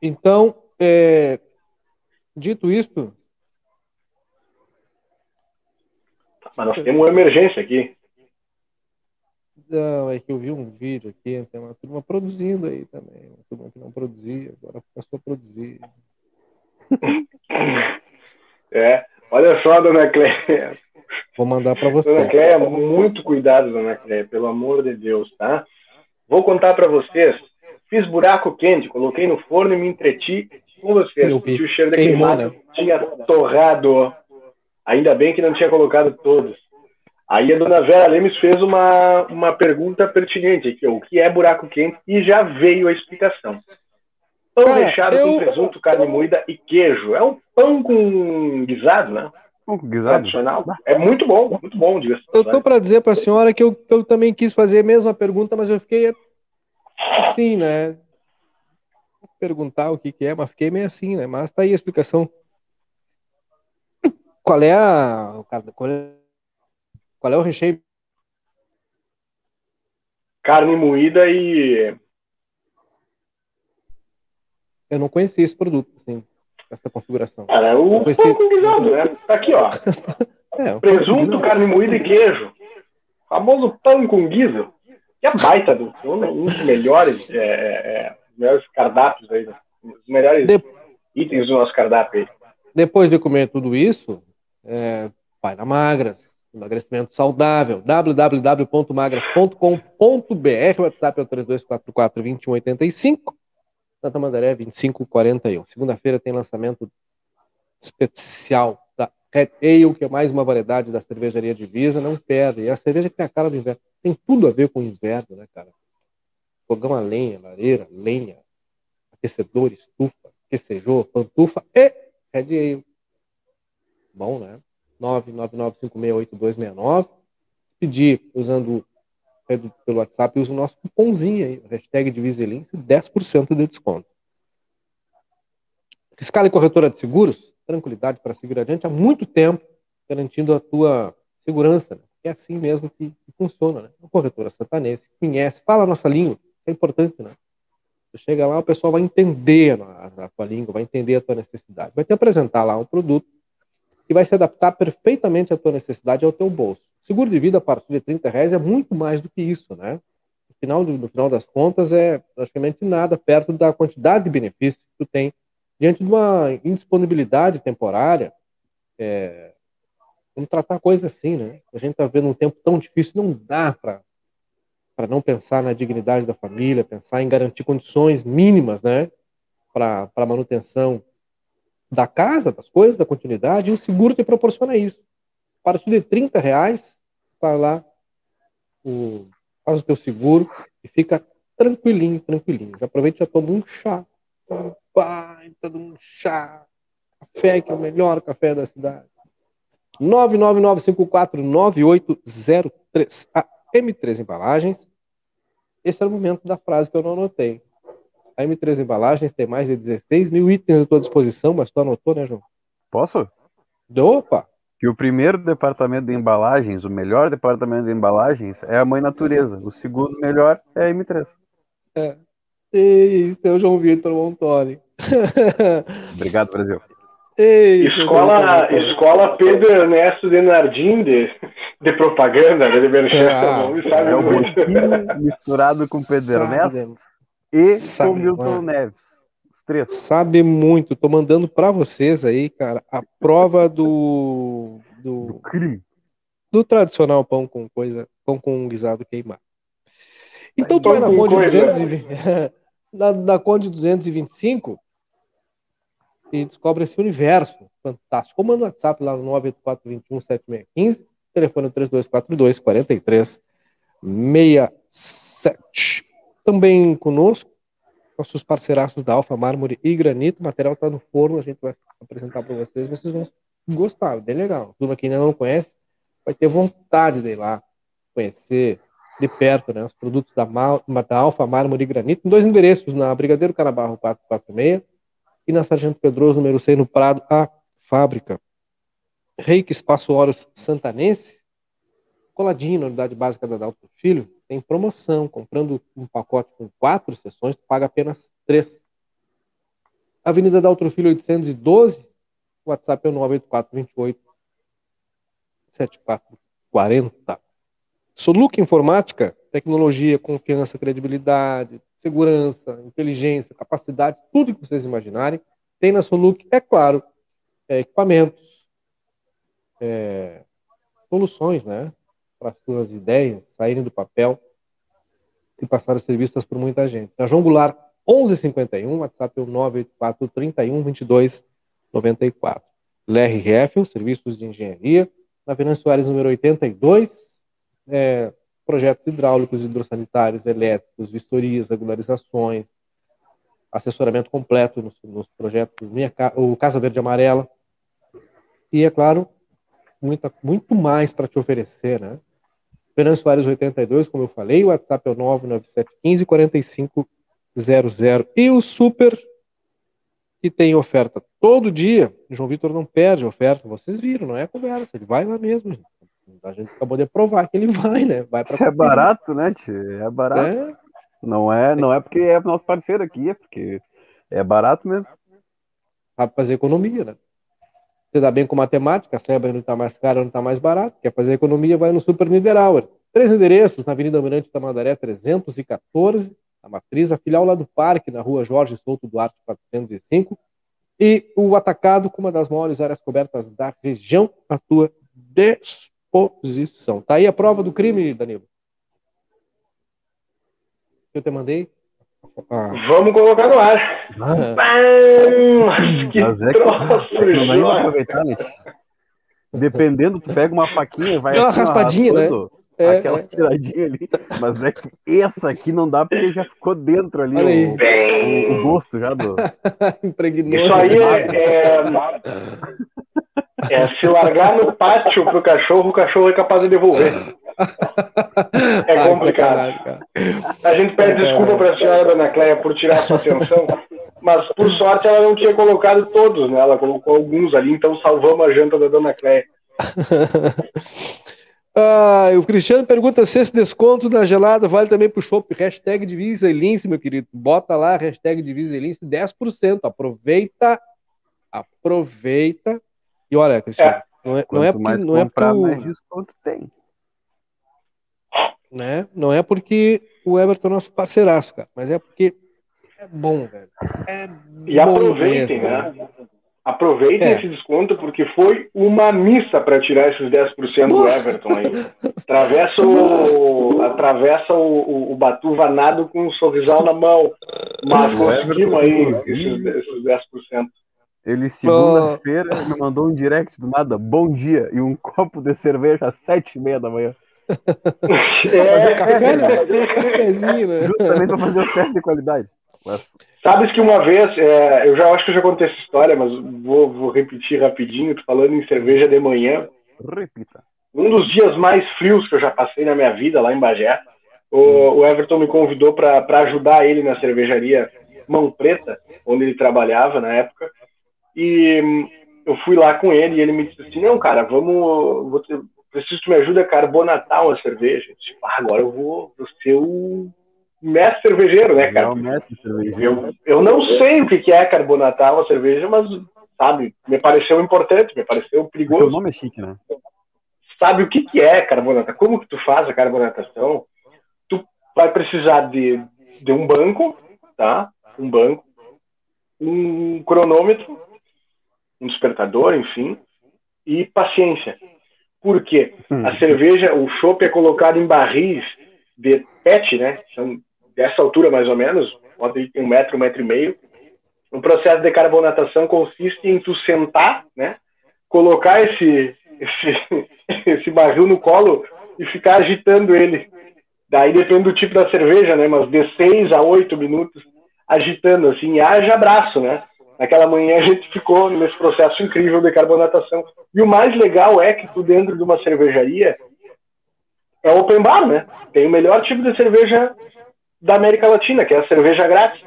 Então, é, dito isto, Mas nós temos uma emergência aqui. não, é que eu vi um vídeo aqui, tem uma turma produzindo aí também, uma turma que não produzia, agora começou a produzir. (laughs) É. Olha só, dona Cléia. Vou mandar para Dona você. Cléia, muito cuidado, dona Cléia, pelo amor de Deus, tá? Vou contar para vocês. Fiz buraco quente, coloquei no forno e me entreti com vocês. Senti o cheiro de Queimou, queimado, né? tinha torrado. Ainda bem que não tinha colocado todos. Aí a dona Vera Lemes fez uma, uma pergunta pertinente aqui, o que é buraco quente, e já veio a explicação. Pão Cara, recheado eu- com presunto, carne moída e queijo. É um pão com guisado, né? Um guisado. Tradicional. É muito bom, muito bom, diga-se. de Eu tô para dizer para a senhora que eu, que eu também quis fazer a mesma pergunta, mas eu fiquei assim, né? Perguntar o que que é, mas fiquei meio assim, né? Mas tá aí a explicação. Qual é a qual é, qual é o recheio? carne moída e Eu não conhecia esse produto, assim, essa configuração. cara, o pão sim. com guisado, né? Tá aqui, ó. (laughs) É, Presunto, carne moída e queijo. Famoso pão com guiso. Que é baita do um dos melhores, é, é, é, melhores cardápios aí, né? os melhores De- itens do nosso cardápio aí. Depois de comer tudo isso, é, vai na Magras, emagrecimento saudável, www.magras.com.br, WhatsApp é o 3244-2185, Santa Mandaré 2541. Segunda-feira tem lançamento especial da Red Ale, que é mais uma variedade da cervejaria Divisa, não perde. E a cerveja que tem a cara do inverno, tem tudo a ver com o inverno, né, cara? Fogão a lenha, lareira, lenha, aquecedor, estufa, aquecejor, pantufa e Red Ale. Bom, né? 999568269. Pedir usando pelo WhatsApp, usa o nosso cupomzinho aí, hashtag Diviselince, 10% de desconto. Fiscal e corretora de seguros, tranquilidade para seguir adiante há muito tempo, garantindo a tua segurança. Né? É assim mesmo que, que funciona, né? Uma corretora santanense, conhece, fala a nossa língua, isso é importante, né? Você chega lá, o pessoal vai entender a, a tua língua, vai entender a tua necessidade, vai te apresentar lá um produto que vai se adaptar perfeitamente à tua necessidade e ao teu bolso. Seguro de vida a partir de 30 reais é muito mais do que isso, né? No final, no final das contas, é praticamente nada perto da quantidade de benefícios que tu tem diante de uma indisponibilidade temporária. É, vamos tratar coisa assim, né? A gente está vendo um tempo tão difícil, não dá para para não pensar na dignidade da família, pensar em garantir condições mínimas, né, para a manutenção da casa, das coisas, da continuidade, e o seguro te proporciona isso. A partir de 30 reais, vai lá, o, faz o teu seguro e fica tranquilinho, tranquilinho. Já aproveita e já toma um chá. Um baita de um chá. Café, que é o melhor café da cidade. 999549803. Ah, M3 Embalagens. Esse é o momento da frase que eu não anotei. A M3 Embalagens tem mais de 16 mil itens à tua disposição, mas tu anotou, né, João? Posso? Opa! Que o primeiro departamento de embalagens, o melhor departamento de embalagens, é a Mãe Natureza. O segundo melhor é a M3. É. É o João Vitor Montoli. (laughs) Obrigado, Brasil. Ei, Escola, escola Pedro Ernesto Denardim de, de propaganda, né, de merchan, Ah, não sabe É o muito. Misturado com Pedro Ernesto e com Milton Neves. Os três. Sabe muito. Tô mandando para vocês aí, cara, a prova do, Do do, crime. do tradicional pão com coisa, pão com guisado queimado. Então tu vai na coisa. 220, (laughs) na, na Conde 225 e descobre esse universo fantástico. Ou manda WhatsApp lá no 984217615, telefone 3242 4367. Também conosco, nossos parceiraços da Alfa Mármore e Granito. O material está no forno, a gente vai apresentar para vocês. Vocês vão gostar, bem legal. Turma que ainda não conhece, vai ter vontade de ir lá conhecer de perto né, os produtos da, Mal, da Alfa Mármore e Granito, em dois endereços, na Brigadeiro Canabarro 446 e na Sargento Pedroso, número 100, no Prado, a fábrica. Reiki Espaço Horus Santanense, coladinho na unidade básica da Dalto Filho, tem promoção. Comprando um pacote com quatro sessões, tu paga apenas três. Avenida Dalto Filho 812, o WhatsApp é o 98428 7440. Soluc Informática, tecnologia, confiança, credibilidade, segurança, inteligência, capacidade, tudo que vocês imaginarem, tem na Soluc, é claro, é, equipamentos, é, soluções, né, para as suas ideias saírem do papel e passarem a ser vistas por muita gente. Na João Goulart, 1151, WhatsApp é o 984 31 22 94. LRF, serviços de engenharia, na Venâncio Soares, número 82, é, projetos hidráulicos, hidrossanitários, elétricos, vistorias, regularizações, assessoramento completo nos, nos projetos Minha, o Casa Verde Amarela. E, é claro, muita, muito mais para te oferecer, né? Fernando Soares 82, como eu falei, o WhatsApp é o 99715 4500. E o Super, que tem oferta todo dia. João Vitor não perde oferta. Vocês viram, não é conversa. Ele vai lá mesmo. gente. A gente acabou de provar que ele vai, né? Vai pra Isso é barato, né, tio? É barato. É, Não, é, não é porque é nosso parceiro aqui, é porque é barato mesmo. sabe fazer economia, né? Você dá bem com matemática, sabe onde está mais caro, onde está mais barato. Quer fazer economia, vai no Super Niederauer. Três endereços, na Avenida Almirante Tamandaré 314, a Matriz, a filial lá do Parque, na rua Jorge Souto Duarte 405, e o atacado com uma das maiores áreas cobertas da região à tua disposição. Tá aí a prova do crime, Danilo. Que eu te mandei? Ah, Vamos colocar no ar. ah, Bam! Que Mas é que troço, não aproveitar, né? Dependendo, tu pega uma faquinha e vai uma assim, raspadinha, né? É, aquela é. tiradinha ali. Mas é que essa aqui não dá porque já ficou dentro ali o, o, o gosto já do. (laughs) impregnou. Isso aí é, é, (laughs) é se largar no pátio pro cachorro, o cachorro é capaz de devolver. É complicado. A gente pede desculpa para a senhora Dona Cléia por tirar sua atenção, mas por sorte ela não tinha colocado todos, né? Ela colocou alguns ali, então salvamos a janta da Dona Cléia. (laughs) Ah, o Cristiano pergunta se esse desconto da gelada vale também pro shopping. Hashtag Divisa e Lince, meu querido. Bota lá, hashtag Divisa e Lince, 10%. Aproveita, aproveita. E olha, Cristiano, não é, não é porque, mais não é comprar, por- mais desconto tem. né? Não é porque o Everton é nosso parceiraço, cara, mas é porque é bom, velho. É E bom aproveitem, mesmo. né? Aproveitem É. esse desconto, porque foi uma missa para tirar esses 10% do Everton aí. Atravessa o, atravessa o, o, o Batuva nado com um sorrisal na mão. Mas conseguimos aí esses, esses 10%. Ele, segunda-feira, me mandou um direct do nada, bom dia, e um (laughs) copo de cerveja às sete e meia da manhã. Fazer café, né? Cafezinho, né? Justamente para fazer o teste de qualidade. Mas, Sabes que uma vez, é, eu já acho que eu já contei essa história, mas vou, vou repetir rapidinho, falando em cerveja de manhã. repita. um dos dias mais frios que eu já passei na minha vida lá em Bagé. O, o Everton me convidou para ajudar ele na cervejaria Mão Preta, onde ele trabalhava na época. E hum, eu fui lá com ele e ele me disse assim: Não, cara, vamos. Vou ter, preciso que me ajude a carbonatar uma cerveja. Eu disse, ah, agora eu vou, vou ser o mestre cervejeiro, né, cara? Não, mestre cervejeiro. Eu, eu não sei o que é carbonatar uma cerveja, mas, sabe, me pareceu importante, me pareceu perigoso. O nome é chique, né? Sabe o que, que é carbonatar? Como que tu faz a carbonatação? Tu vai precisar de, de um banco, tá? Um banco, um cronômetro, um despertador, enfim, e paciência. Por quê? Hum. A cerveja, o chopp é colocado em barris de PET, né? São dessa altura mais ou menos, um metro, um metro e meio. O processo de carbonatação consiste em tu sentar, né? Colocar esse, esse, (laughs) esse barril no colo e ficar agitando ele. Daí depende do tipo da cerveja, né? Mas de seis a oito minutos agitando, assim, haja abraço, né? Naquela manhã a gente ficou nesse processo incrível de carbonatação. E o mais legal é que tu dentro de uma cervejaria é open bar, né? Tem o melhor tipo de cerveja da América Latina, que é a cerveja grátis.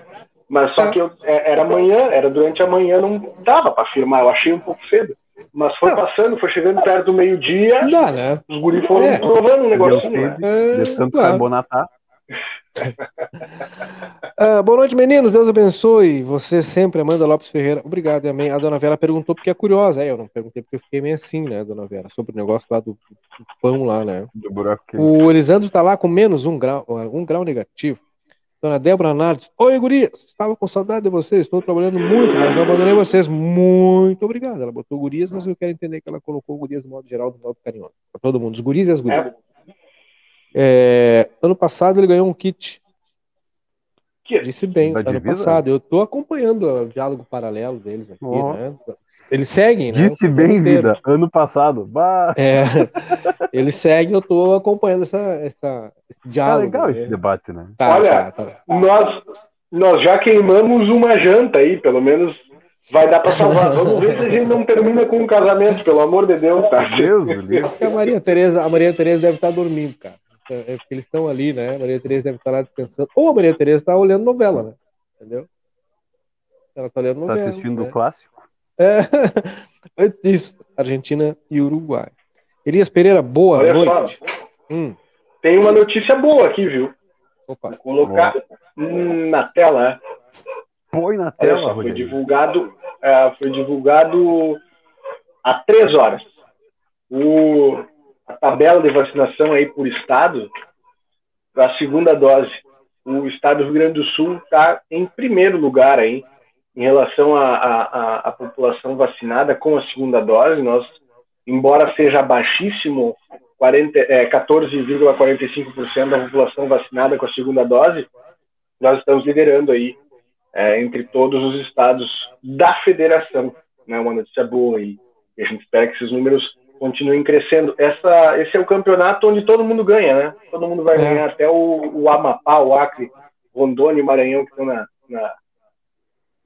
Mas só que eu, é, era amanhã, era durante a manhã, não dava para afirmar, eu achei um pouco cedo. Mas foi Não. passando, foi chegando perto do meio-dia, né? os guris foram É. provando um Deu negocinho. né? sede, É, de tanto claro. carbonatar. Ah, boa noite, meninos. Deus abençoe. Você sempre, Amanda Lopes Ferreira. Obrigado, amém. A dona Vera perguntou porque é curiosa. É, eu não perguntei porque eu fiquei meio assim, né, dona Vera? Sobre o negócio lá do, do pão lá, né? Do buraco O Elisandro tá lá com menos um grau, um grau negativo. Dona Débora Nardes. Oi, gurias. Estava com saudade de vocês. Estou trabalhando muito, mas não abandonei vocês. Muito obrigado. Ela botou gurias, mas eu quero entender que ela colocou gurias do modo geral, do modo carinhoso. Para todo mundo. Os guris e as gurias. É, É, ano passado ele ganhou um kit. Que- Disse bem, Da ano divisa? passado. Eu tô acompanhando o diálogo paralelo deles aqui, Ó. né? Eles seguem, né? Disse bem, inteiro. vida. Ano passado. Bah, É, (laughs) eles seguem, eu tô acompanhando essa, essa, esse tá diálogo. legal né? esse debate, né? Tá, Olha, tá, tá. nós, nós já queimamos uma janta aí, pelo menos vai dar para salvar. (laughs) Vamos ver se a gente não termina com um casamento, pelo amor de Deus, tá? Deus. Porque a Maria Tereza, a Maria Tereza deve estar dormindo, cara. É é porque eles estão ali, né? A Maria Tereza deve estar lá descansando. Ou a Maria Tereza está olhando novela, né? Entendeu? Ela tá olhando Tá novela. assistindo né? o clássico? É. (laughs) Isso, Argentina e Uruguai. Elias Pereira, boa Olha noite. só, Hum, tem uma notícia boa aqui, viu? opa. Vou colocar hum, na tela. né? Põe na tela, só, foi divulgado, é, foi divulgado há três horas. O, a tabela de vacinação aí por estado, para a segunda dose. O estado do Rio Grande do Sul está em primeiro lugar aí, em relação à população vacinada com a segunda dose. Nós, embora seja baixíssimo, 40, é, 14,45% da população vacinada com a segunda dose, nós estamos liderando aí é, entre todos os estados da federação. Né, uma notícia boa aí. E a gente espera que esses números continuem crescendo. Essa, esse é o campeonato onde todo mundo ganha, né? Todo mundo vai É. ganhar, até o, o Amapá, o Acre, Rondônia e Maranhão que estão na, na,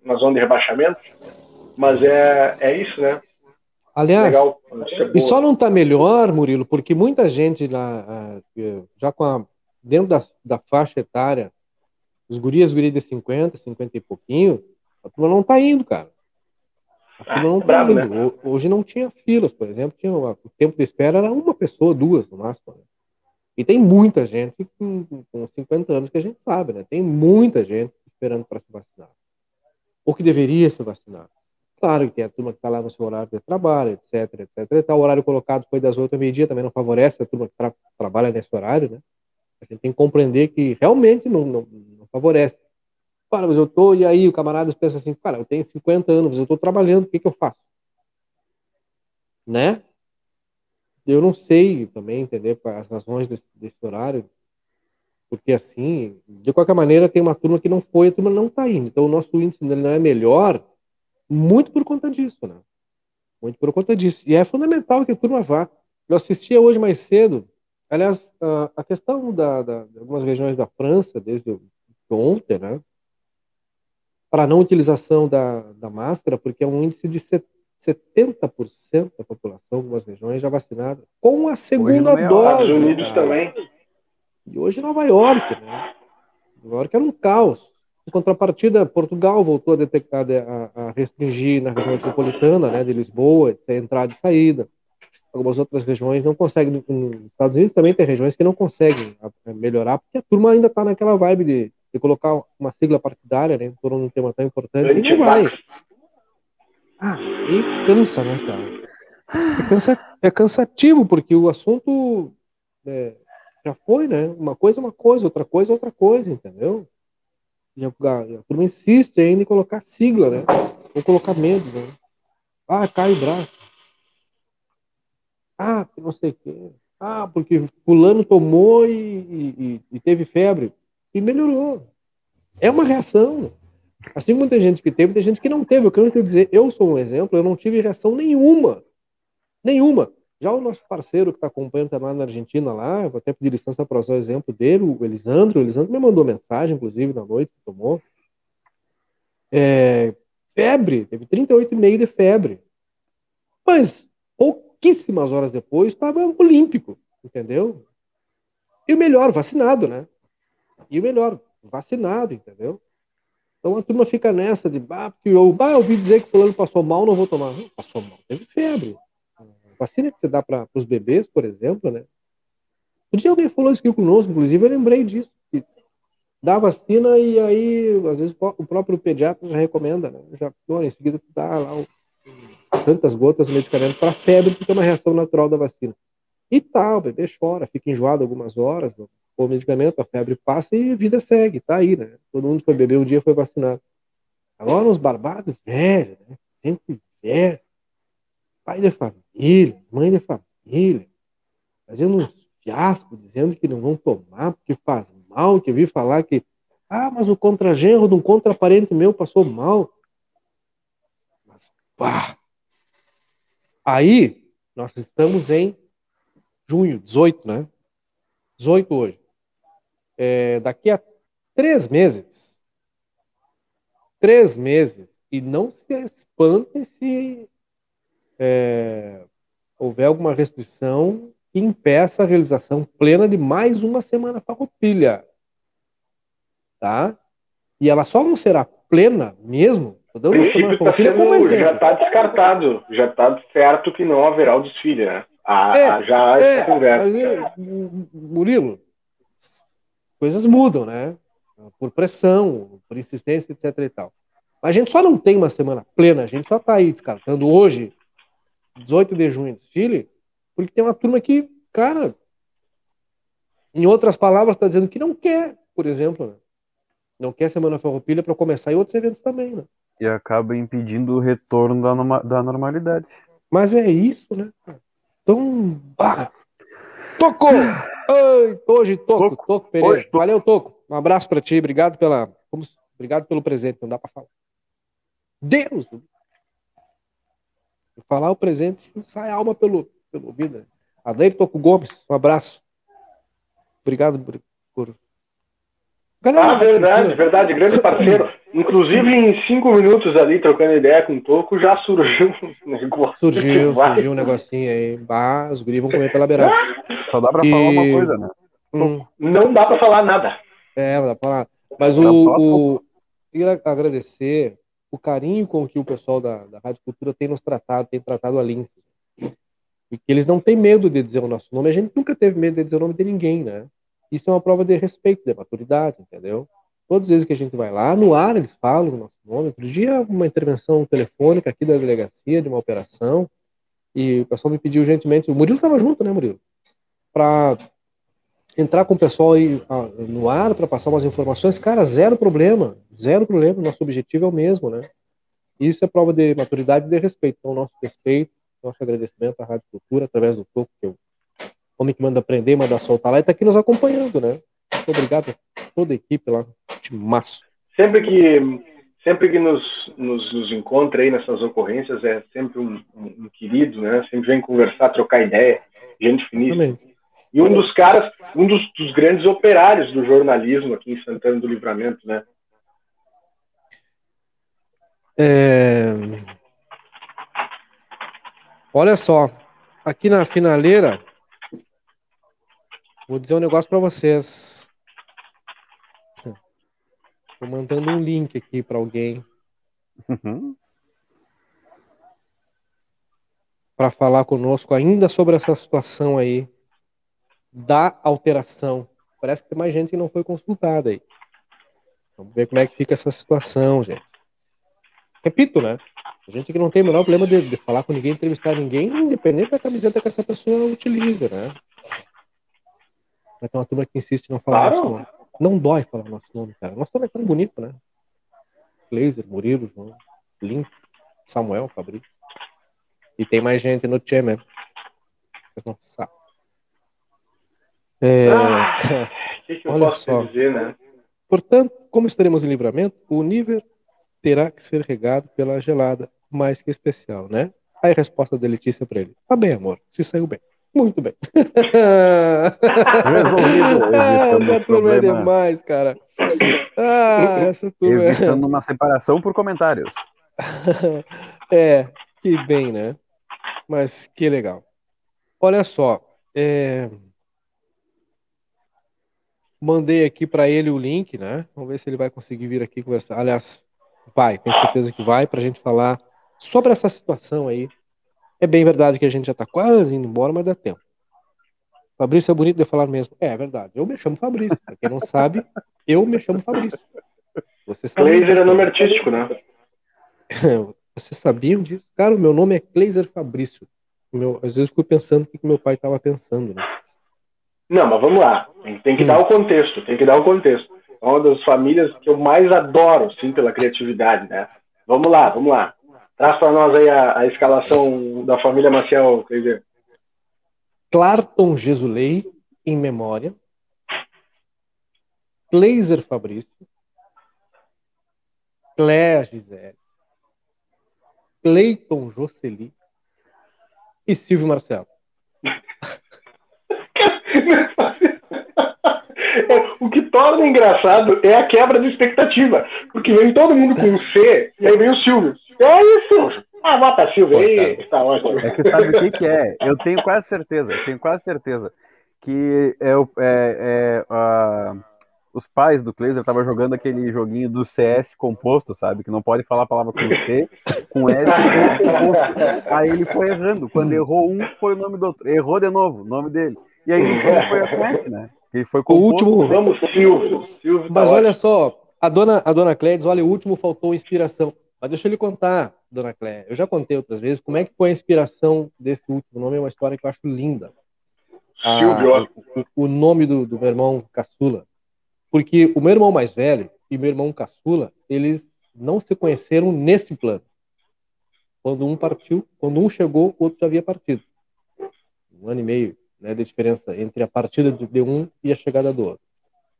na zona de rebaixamento. Mas é, é isso, né? Aliás, Legal. notícia e só não tá melhor, Murilo, porque muita gente lá, ah, eh, já com a, dentro da, da faixa etária, os gurias, gurias de 50, 50 e pouquinho, a turma não tá indo, cara. Ah, não tá brabo, indo. Ho- Hoje não tinha filas, por exemplo, tinha o tempo de espera era uma pessoa, duas no máximo. né? E tem muita gente com, com 50 anos que a gente sabe, né? Tem muita gente esperando para se vacinar. Ou que deveria se vacinar. Claro que tem a turma que está lá no seu horário de trabalho, etc, etc. E tal. O horário colocado foi das 8 ao meio-dia, também não favorece a turma que tra- trabalha nesse horário, né? A gente tem que compreender que realmente não, não, não favorece. Cara, mas eu tô, e aí o camarada pensa assim, cara, eu tenho 50 anos, eu tô trabalhando, o que que eu faço? Né? Eu não sei também entender as razões desse, desse horário, porque assim, de qualquer maneira, tem uma turma que não foi, a turma não tá indo. Então o nosso índice não é melhor, muito por conta disso, né? Muito por conta disso. E é fundamental que a turma vá. Eu assistia hoje mais cedo, aliás, a, a questão da, da, de algumas regiões da França, desde ontem, né? Para não utilização da, da máscara, porque é um índice de set- 70% da população de algumas regiões já vacinada com a segunda York, dose. Estados Unidos cara. também. E hoje Nova York, né? Nova York era um caos. Em contrapartida, Portugal voltou a detectar, a, a restringir na região metropolitana, né, de Lisboa, de entrada e saída. Algumas outras regiões não conseguem. Nos Estados Unidos também tem regiões que não conseguem melhorar, porque a turma ainda está naquela vibe de, de colocar uma sigla partidária, né, em torno de um tema tão importante, e não vai. Ah, e cansa, né, cara? É, cansa- é cansativo, porque o assunto é, já foi, né? Uma coisa é uma coisa, outra coisa é outra coisa, entendeu? E a, a, turma insiste ainda em colocar sigla, né? Ou colocar medos, né? Ah, cai o braço. Ah, não sei o quê. Ah, porque fulano tomou e, e- e- e teve febre. E melhorou. É uma reação. Assim tem gente que teve, tem gente que não teve. Eu quero dizer, eu sou um exemplo, eu não tive reação nenhuma. Nenhuma. Já o nosso parceiro que está acompanhando tá lá na Argentina, lá, vou até pedir licença para usar o exemplo dele, o Elisandro. O Elisandro me mandou mensagem, inclusive, na noite que tomou. É, febre, teve 38,5 de febre. Mas pouquíssimas horas depois estava olímpico, entendeu? E o melhor, vacinado, né? E o melhor, vacinado, entendeu? Então a turma fica nessa de, ah, porque eu, ah, eu ouvi dizer que fulano passou mal, não vou tomar. Não, passou mal, teve febre. A vacina que você dá para os bebês, por exemplo, né? Um dia alguém falou isso aqui conosco, inclusive eu lembrei disso. Que dá vacina e aí, às vezes, o próprio pediatra já recomenda, né? Já, em seguida, tu dá lá um- tantas gotas de medicamento para febre, porque é uma reação natural da vacina. E tal, o bebê chora, fica enjoado algumas horas, o medicamento, a febre passa e a vida segue, tá aí, né? Todo mundo foi beber um dia foi vacinado. Agora uns barbados velhos, né? Gente pai de família, mãe de família, fazendo uns fiascos, dizendo que não vão tomar porque faz mal, que vi falar que, ah, mas o contragenro de um contraparente meu passou mal. Mas, pá! Aí, nós estamos em junho, 18, né? 18 hoje. É, daqui a três meses, três meses, e não se espantem se é, houver alguma restrição que impeça a realização plena de mais uma semana farroupilha. Tá? E ela só não será plena mesmo, tô dando princípio tá sendo, já está descartado, já está certo que não haverá o desfile, né? Há- É, já É, essa conversa. mas, é, Murilo, coisas mudam, né? Por pressão, por insistência, etc e tal. Mas a gente só não tem uma semana plena, a gente só tá aí descartando hoje, 18 de junho, desfile, porque tem uma turma que, cara, em outras palavras, está dizendo que não quer, por exemplo, né? Não quer Semana Farroupilha para começar e outros eventos também, né? E acaba impedindo o retorno da, norma- da normalidade. Mas é isso, né? Então, bah, tocou! (sighs) Ai, hoje toco, Toco. toco, Pereira. Hoje toco. Valeu, Toco. Um abraço pra ti, obrigado pela, obrigado pelo presente, não dá pra falar. Deus! Falar o presente, sai a alma pelo, pelo ouvido. né? Adair Toco Gomes, um abraço. Obrigado por. por... Galera, Ah, verdade, verdade, grande parceiro. Inclusive, em cinco minutos ali, trocando ideia com o Toco, já surgiu um negócio. Surgiu, surgiu um negocinho aí. Bah, os guris vão comer pela beirada. Só dá pra E- falar uma coisa, né? Hum. Não dá para falar nada. É, não dá pra falar. Mas pra o, o queria agradecer o carinho com que o pessoal da, da Rádio Cultura tem nos tratado, tem tratado a Lince. E que eles não têm medo de dizer o nosso nome. A gente nunca teve medo de dizer o nome de ninguém, né? Isso é uma prova de respeito, de maturidade, entendeu? Todas as vezes que a gente vai lá, no ar eles falam o nosso nome. Outro dia, uma intervenção telefônica aqui da delegacia, de uma operação, e o pessoal me pediu gentilmente, o Murilo estava junto, né, Murilo? Para entrar com o pessoal aí no ar para passar umas informações, cara, zero problema, zero problema, nosso objetivo é o mesmo, né? Isso é prova de maturidade e de respeito. Então, nosso respeito, nosso agradecimento à Rádio Cultura, através do Toco, que é o homem que manda aprender, manda soltar lá, e está aqui nos acompanhando, né? Muito obrigado a toda a equipe lá, timaço. Sempre que, sempre que nos, nos, nos encontra aí nessas ocorrências, é sempre um, um, um querido, né? Sempre vem conversar, trocar ideia, gente finíssima. E um dos caras, um dos, dos grandes operários do jornalismo aqui em Santana do Livramento, né? É... Olha só, aqui na finaleira, vou dizer um negócio para vocês. Tô mandando um link aqui para alguém Uhum. para falar conosco ainda sobre essa situação aí da alteração. Parece que tem mais gente que não foi consultada aí. Vamos ver como é que fica essa situação, gente. Repito, né? A gente que não tem o menor problema de, de falar com ninguém, entrevistar ninguém, independente da camiseta que essa pessoa utiliza, né? Vai ter uma turma que insiste em não falar Claro. nosso nome. Não dói falar nosso nome, cara. Nosso nome é tão bonito, né? Glazer, Murilo, João, Lins, Samuel, Fabrício. E tem mais gente no Tchê mesmo. Vocês não sabem. É, Ah, O (laughs) que, que eu Olha posso só. dizer, né? Portanto, como estaremos em livramento, o nível terá que ser regado pela gelada, mais que especial, né? Aí a resposta da Letícia para ele: Tá bem, amor, se saiu bem. Muito bem. Resolvido, (laughs) evitamos essa turma é demais, cara. Ah, essa turma é... Evitando uma separação por comentários. (laughs) é, que bem, né? Mas que legal. Olha só, é, mandei aqui para ele o link, né? Vamos ver se ele vai conseguir vir aqui conversar. Aliás, vai, tenho certeza que vai, para a gente falar sobre essa situação aí. É bem verdade que a gente já está quase indo embora, mas dá tempo. Fabrício é bonito de falar mesmo. É, é verdade. Eu me chamo Fabrício. Pra quem não sabe, eu me chamo Fabrício. Você sabe Glazer é nome artístico, né? (laughs) Vocês sabiam disso? Cara, o meu nome é Kleiser Fabrício. Meu, às vezes eu fico pensando o que que meu pai estava pensando, né? Não, mas vamos lá. Tem, tem que Hum. dar o contexto, tem que dar o contexto. É uma das famílias que eu mais adoro, sim, pela criatividade, né? Vamos lá, vamos lá. Traz para nós aí a, a escalação da família Maciel, quer dizer. Clarton Jesulei, em memória. Kleiser Fabrício. Cléa Gisele. Cleiton Jocely. E Silvio Marcelo. (laughs) (laughs) o que torna engraçado é a quebra de expectativa. Porque vem todo mundo com C e aí vem o Silvio. E aí, Silvio? Ah, bota Silvio aí, tá ótimo. É que sabe o que, que é? Eu tenho quase certeza, eu tenho quase certeza que é, é- é, ah, os pais do Kleiser estavam jogando aquele joguinho do CS composto, sabe? Que não pode falar a palavra com C, com S e com composto. Aí ele foi errando. Quando errou um, foi o nome do outro. Errou de novo, o nome dele. E aí no fim foi com S, né? Ele foi O composto. último. Vamos, Silvio. Silvio tá Mas olha ótimo. só, a dona, a dona Cléia diz, olha, o último faltou inspiração. Mas deixa eu lhe contar, dona Cléia. Eu já contei outras vezes como é que foi a inspiração desse último nome. É uma história que eu acho linda. Ah, Silvio, o, o nome do, do meu irmão caçula. Porque o meu irmão mais velho e meu irmão caçula, eles não se conheceram nesse plano. Quando um partiu, quando um chegou, o outro já havia partido. Um ano e meio né, de diferença entre a partida de um e a chegada do outro.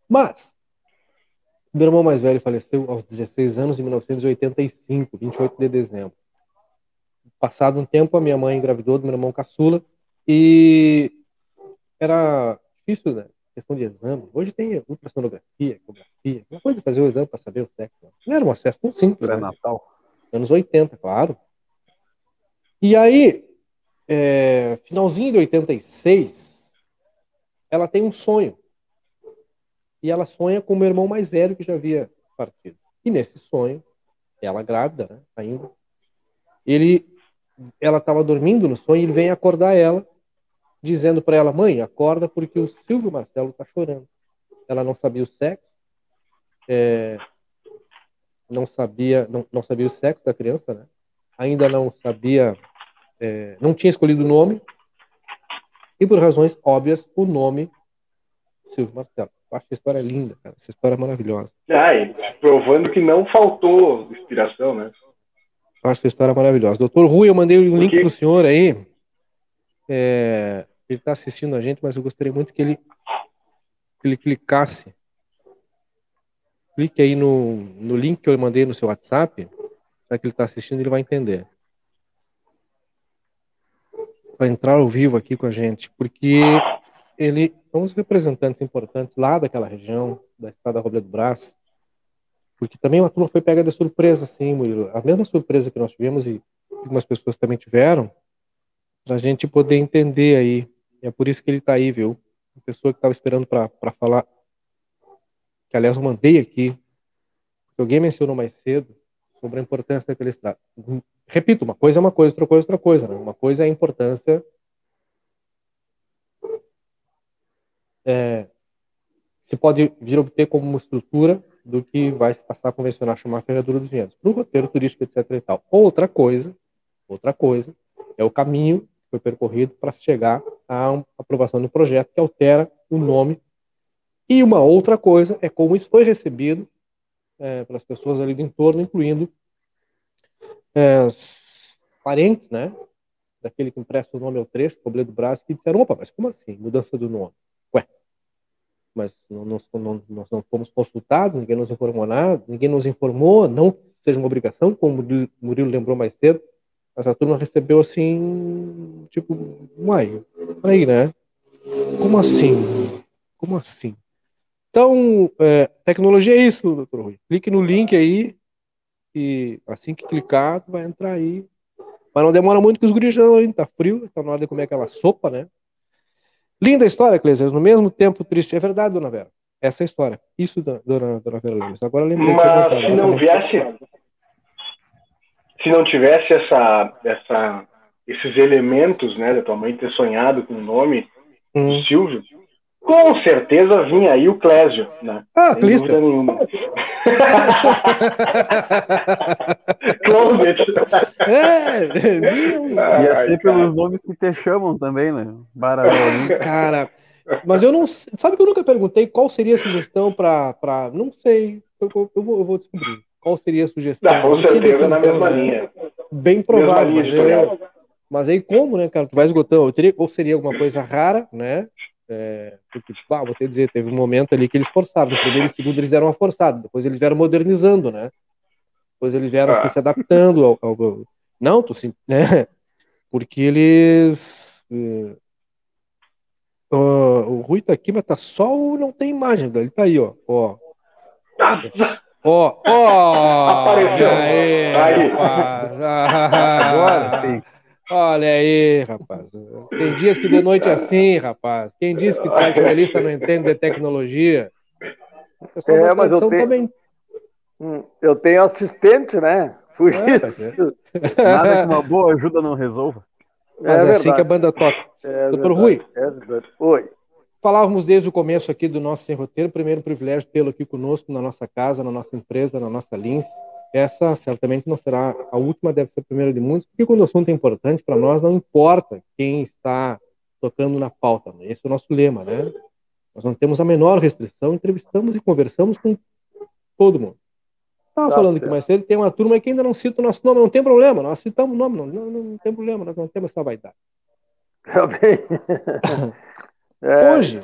Mas, meu irmão mais velho faleceu aos 16 anos, em 1985, 28 de dezembro. Passado um tempo, a minha mãe engravidou do meu irmão caçula e era difícil, né? Questão de exame. Hoje tem ultrassonografia, ecografia, uma coisa de fazer o exame para saber o sexo. né? Não era um acesso tão simples, né? Pré-natal. anos 80, claro. E aí, é, finalzinho de 86, ela tem um sonho. E ela sonha com o meu irmão mais velho que já havia partido. E nesse sonho, ela grávida, né, ainda, ele, ela estava dormindo no sonho e ele vem acordar ela, dizendo para ela, mãe, acorda porque o Silvio Marcelo está chorando. Ela não sabia o sexo, é, não sabia, não, não sabia o sexo da criança, né? Ainda não sabia, é, não tinha escolhido o nome e por razões óbvias o nome Silvio Marcelo. Eu acho essa história linda, cara. Essa história é maravilhosa. Ah, provando que não faltou inspiração, né? Eu acho essa história maravilhosa. Doutor Rui, eu mandei um link Porque- para o senhor aí. É, ele está assistindo a gente, mas eu gostaria muito que ele, que ele clicasse. Clique aí no, no link que eu mandei no seu WhatsApp. Já que ele está assistindo, ele vai entender. Para entrar ao vivo aqui com a gente, porque ele são os representantes importantes lá daquela região, da Estrada Robledo Brás, porque também uma turma foi pega de surpresa, assim, Murilo. A mesma surpresa que nós tivemos e algumas pessoas também tiveram, para a gente poder entender aí. É por isso que ele está aí, viu? A pessoa que estava esperando para falar, que aliás eu mandei aqui, alguém mencionou mais cedo, sobre a importância daquele estrada. Repito, uma coisa é uma coisa, outra coisa é outra coisa. Né? Uma coisa é a importância é, se pode vir a obter como uma estrutura do que vai se passar a convencionar chamar ferradura dos vinhedos, para o roteiro turístico, etc. E tal. Outra coisa, outra coisa, é o caminho que foi percorrido para se chegar à aprovação do projeto que altera o nome. E uma outra coisa é como isso foi recebido é, pelas pessoas ali do entorno, incluindo é, parentes, né, daquele que empresta o nome ao trecho, Cobledo do Brás, que disseram, opa, mas como assim, mudança do nome? Ué, mas não, não, não, nós não fomos consultados, ninguém nos informou nada, ninguém nos informou, não seja uma obrigação, como o Murilo lembrou mais cedo, mas a turma recebeu assim, tipo, uai, peraí, né? Como assim? Como assim? Então, é, tecnologia é isso, doutor Rui. Clique no link aí e assim que clicar, vai entrar aí. Mas não demora muito que os guris ainda tá frio, tá na hora de comer aquela sopa, né? Linda história, Cleiser. No mesmo tempo triste. É verdade, dona Vera. Essa é a história. Isso, dona, dona Vera Lemos. Agora lembrei Mas se não viesse, se não tivesse essa, essa, esses elementos, né, da tua mãe ter sonhado com o nome hum. Silvio, com certeza vinha aí o Clésio, né? Ah, Sem Clista. dúvida nenhuma. (laughs) (laughs) Closet. é, Ia ser pelos nomes que te chamam também, né? Baralho. (laughs) Cara, mas eu não sabe que eu nunca perguntei qual seria a sugestão para para não sei, eu, eu, vou, eu, vou, descobrir qual seria a sugestão. Não, com certeza na mesma né? linha. Bem provável. Mas, eu, mas aí como, né, cara? Tu vai esgotando, ou seria alguma coisa rara, né? É, porque, ah, vou te dizer, teve um momento ali que eles forçaram. No primeiro e segundo eles eram forçados, depois eles vieram modernizando, né? Depois eles vieram ah. se adaptando ao, ao, Não, tô sim, né? (laughs) Porque eles. Uh, o Rui tá aqui, mas tá só o. Não tem imagem, ele tá aí, ó. Ó. Ó, ó! Apareceu! Aí, aí. Agora sim. Olha aí, rapaz. Tem dias que de noite é assim, rapaz. Quem disse que traz jornalista não entende de tecnologia? É, mas eu tenho, também... Hum, eu tenho assistente, né? Por é, tá isso. Nada que uma boa ajuda não resolva. Mas é, é assim que a banda toca. É Doutor Rui. É Oi. Falávamos desde o começo aqui do nosso Sem Roteiro, primeiro privilégio tê-lo aqui conosco na nossa casa, na nossa empresa, na nossa Lince essa certamente não será a última, deve ser a primeira de muitos, porque quando o assunto é importante para nós, não importa quem está tocando na pauta. Né? Esse é o nosso lema, né? Nós não temos a menor restrição, entrevistamos e conversamos com todo mundo. Estava tá falando certo. que mais cedo tem uma turma que ainda não cita o nosso nome, não tem problema, nós citamos o nome, não, não, não tem problema, nós não temos essa vaidade. Tá bem. (laughs) É, Hoje,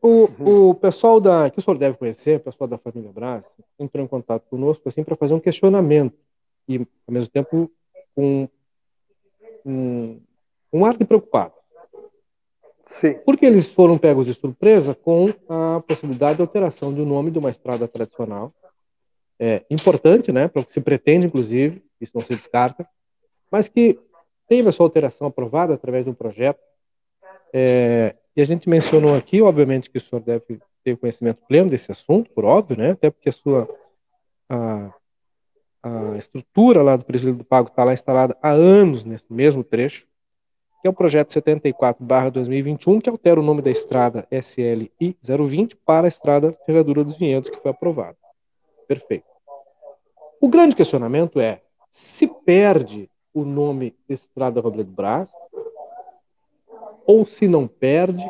o, o pessoal da, que o senhor deve conhecer, o pessoal da família Brás, entrou em contato conosco assim, para fazer um questionamento e, ao mesmo tempo, com um, um ar de preocupado. Sim. Porque eles foram pegos de surpresa com a possibilidade de alteração do nome de uma estrada tradicional. É importante, né, para o que se pretende, inclusive, isso não se descarta, mas que teve a sua alteração aprovada através de um projeto é, e a gente mencionou aqui, obviamente, que o senhor deve ter conhecimento pleno desse assunto, por óbvio, né? Até porque a sua a, a estrutura lá do Presídio do Pago está lá instalada há anos nesse mesmo trecho, que é o projeto 74/2021, que altera o nome da estrada SLI 020 para a estrada Ferradura dos Vinhedos, que foi aprovado. Perfeito. O grande questionamento é: se perde o nome Estrada Robledo Brás, ou se não perde,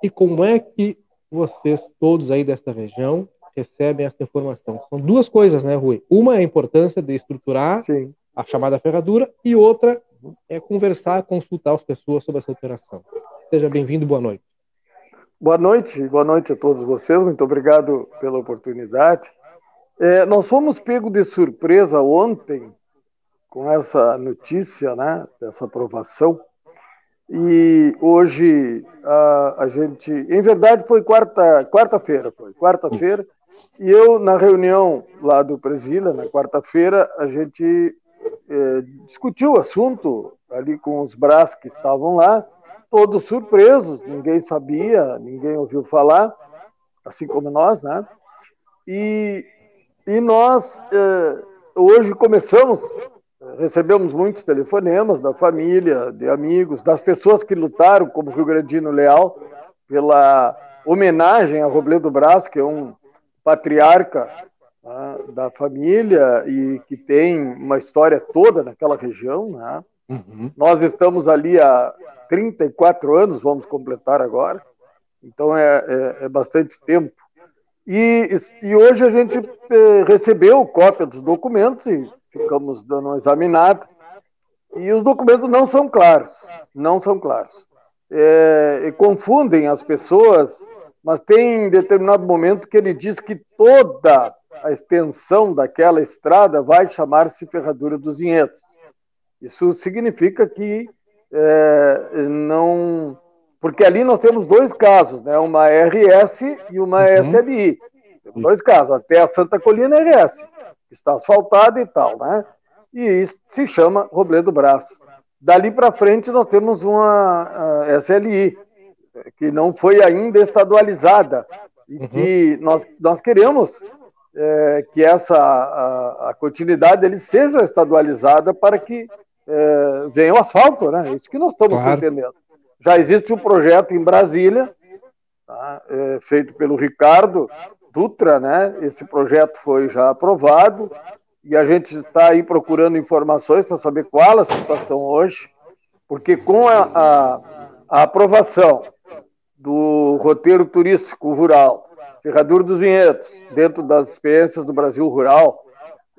e como é que vocês todos aí desta região recebem essa informação? São duas coisas, né, Rui? Uma é a importância de estruturar Sim. a chamada ferradura e outra é conversar, consultar as pessoas sobre essa operação. Seja bem-vindo, boa noite. Boa noite, boa noite a todos vocês, muito obrigado pela oportunidade. É, nós fomos pegos de surpresa ontem com essa notícia, né, dessa aprovação, e hoje a, a gente, em verdade foi quarta, quarta-feira, foi quarta-feira, e eu na reunião lá do Presília, na quarta-feira, a gente eh, discutiu o assunto ali com os braços que estavam lá, todos surpresos, ninguém sabia, ninguém ouviu falar, assim como nós, né? E, e nós eh, hoje começamos, recebemos muitos telefonemas da família, de amigos, das pessoas que lutaram, como Rio Grandino Leal, pela homenagem a Robledo Brás, que é um patriarca né, da família e que tem uma história toda naquela região. Né? Uhum. Nós estamos ali há 34 anos, vamos completar agora, então é, é, é bastante tempo. E, e, hoje a gente eh, recebeu cópia dos documentos e ficamos dando uma examinada. E os documentos não são claros, não são claros. É, confundem as pessoas, mas tem determinado momento que ele diz que toda a extensão daquela estrada vai chamar-se Ferradura dos Vinhedos. Isso significa que é, não. Porque ali nós temos dois casos, né? uma RS e uma uhum. SLI. Temos dois casos, até a Santa Colina é Está asfaltada e tal, né? E isso se chama Robledo Brás. Dali para frente nós temos uma SLI, que não foi ainda estadualizada, e uhum. que nós, nós queremos é, que essa a, a, continuidade ele seja estadualizada para que é, venha o asfalto, né? É isso que nós estamos claro. pretendendo. Já existe um projeto em Brasília, tá? é, feito pelo Ricardo Dutra, né? Esse projeto foi já aprovado e a gente está aí procurando informações para saber qual a situação hoje, porque com a, a, a aprovação do roteiro turístico rural, Ferradura dos Vinhedos, dentro das experiências do Brasil Rural,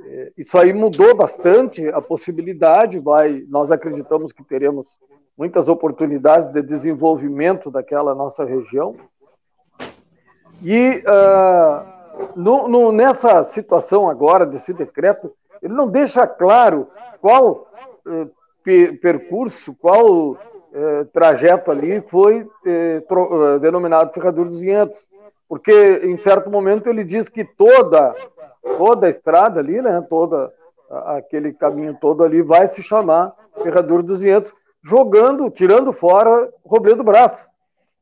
é, isso aí mudou bastante a possibilidade, vai, nós acreditamos que teremos muitas oportunidades de desenvolvimento daquela nossa região. E uh, no, no, nessa situação agora desse decreto, ele não deixa claro qual uh, percurso, qual uh, trajeto ali foi uh, denominado Ferradura dos Vinhedos, porque em certo momento ele diz que toda toda a estrada ali, né, toda aquele caminho todo ali vai se chamar Ferradura dos Vinhedos, jogando, tirando fora Robledo Brás,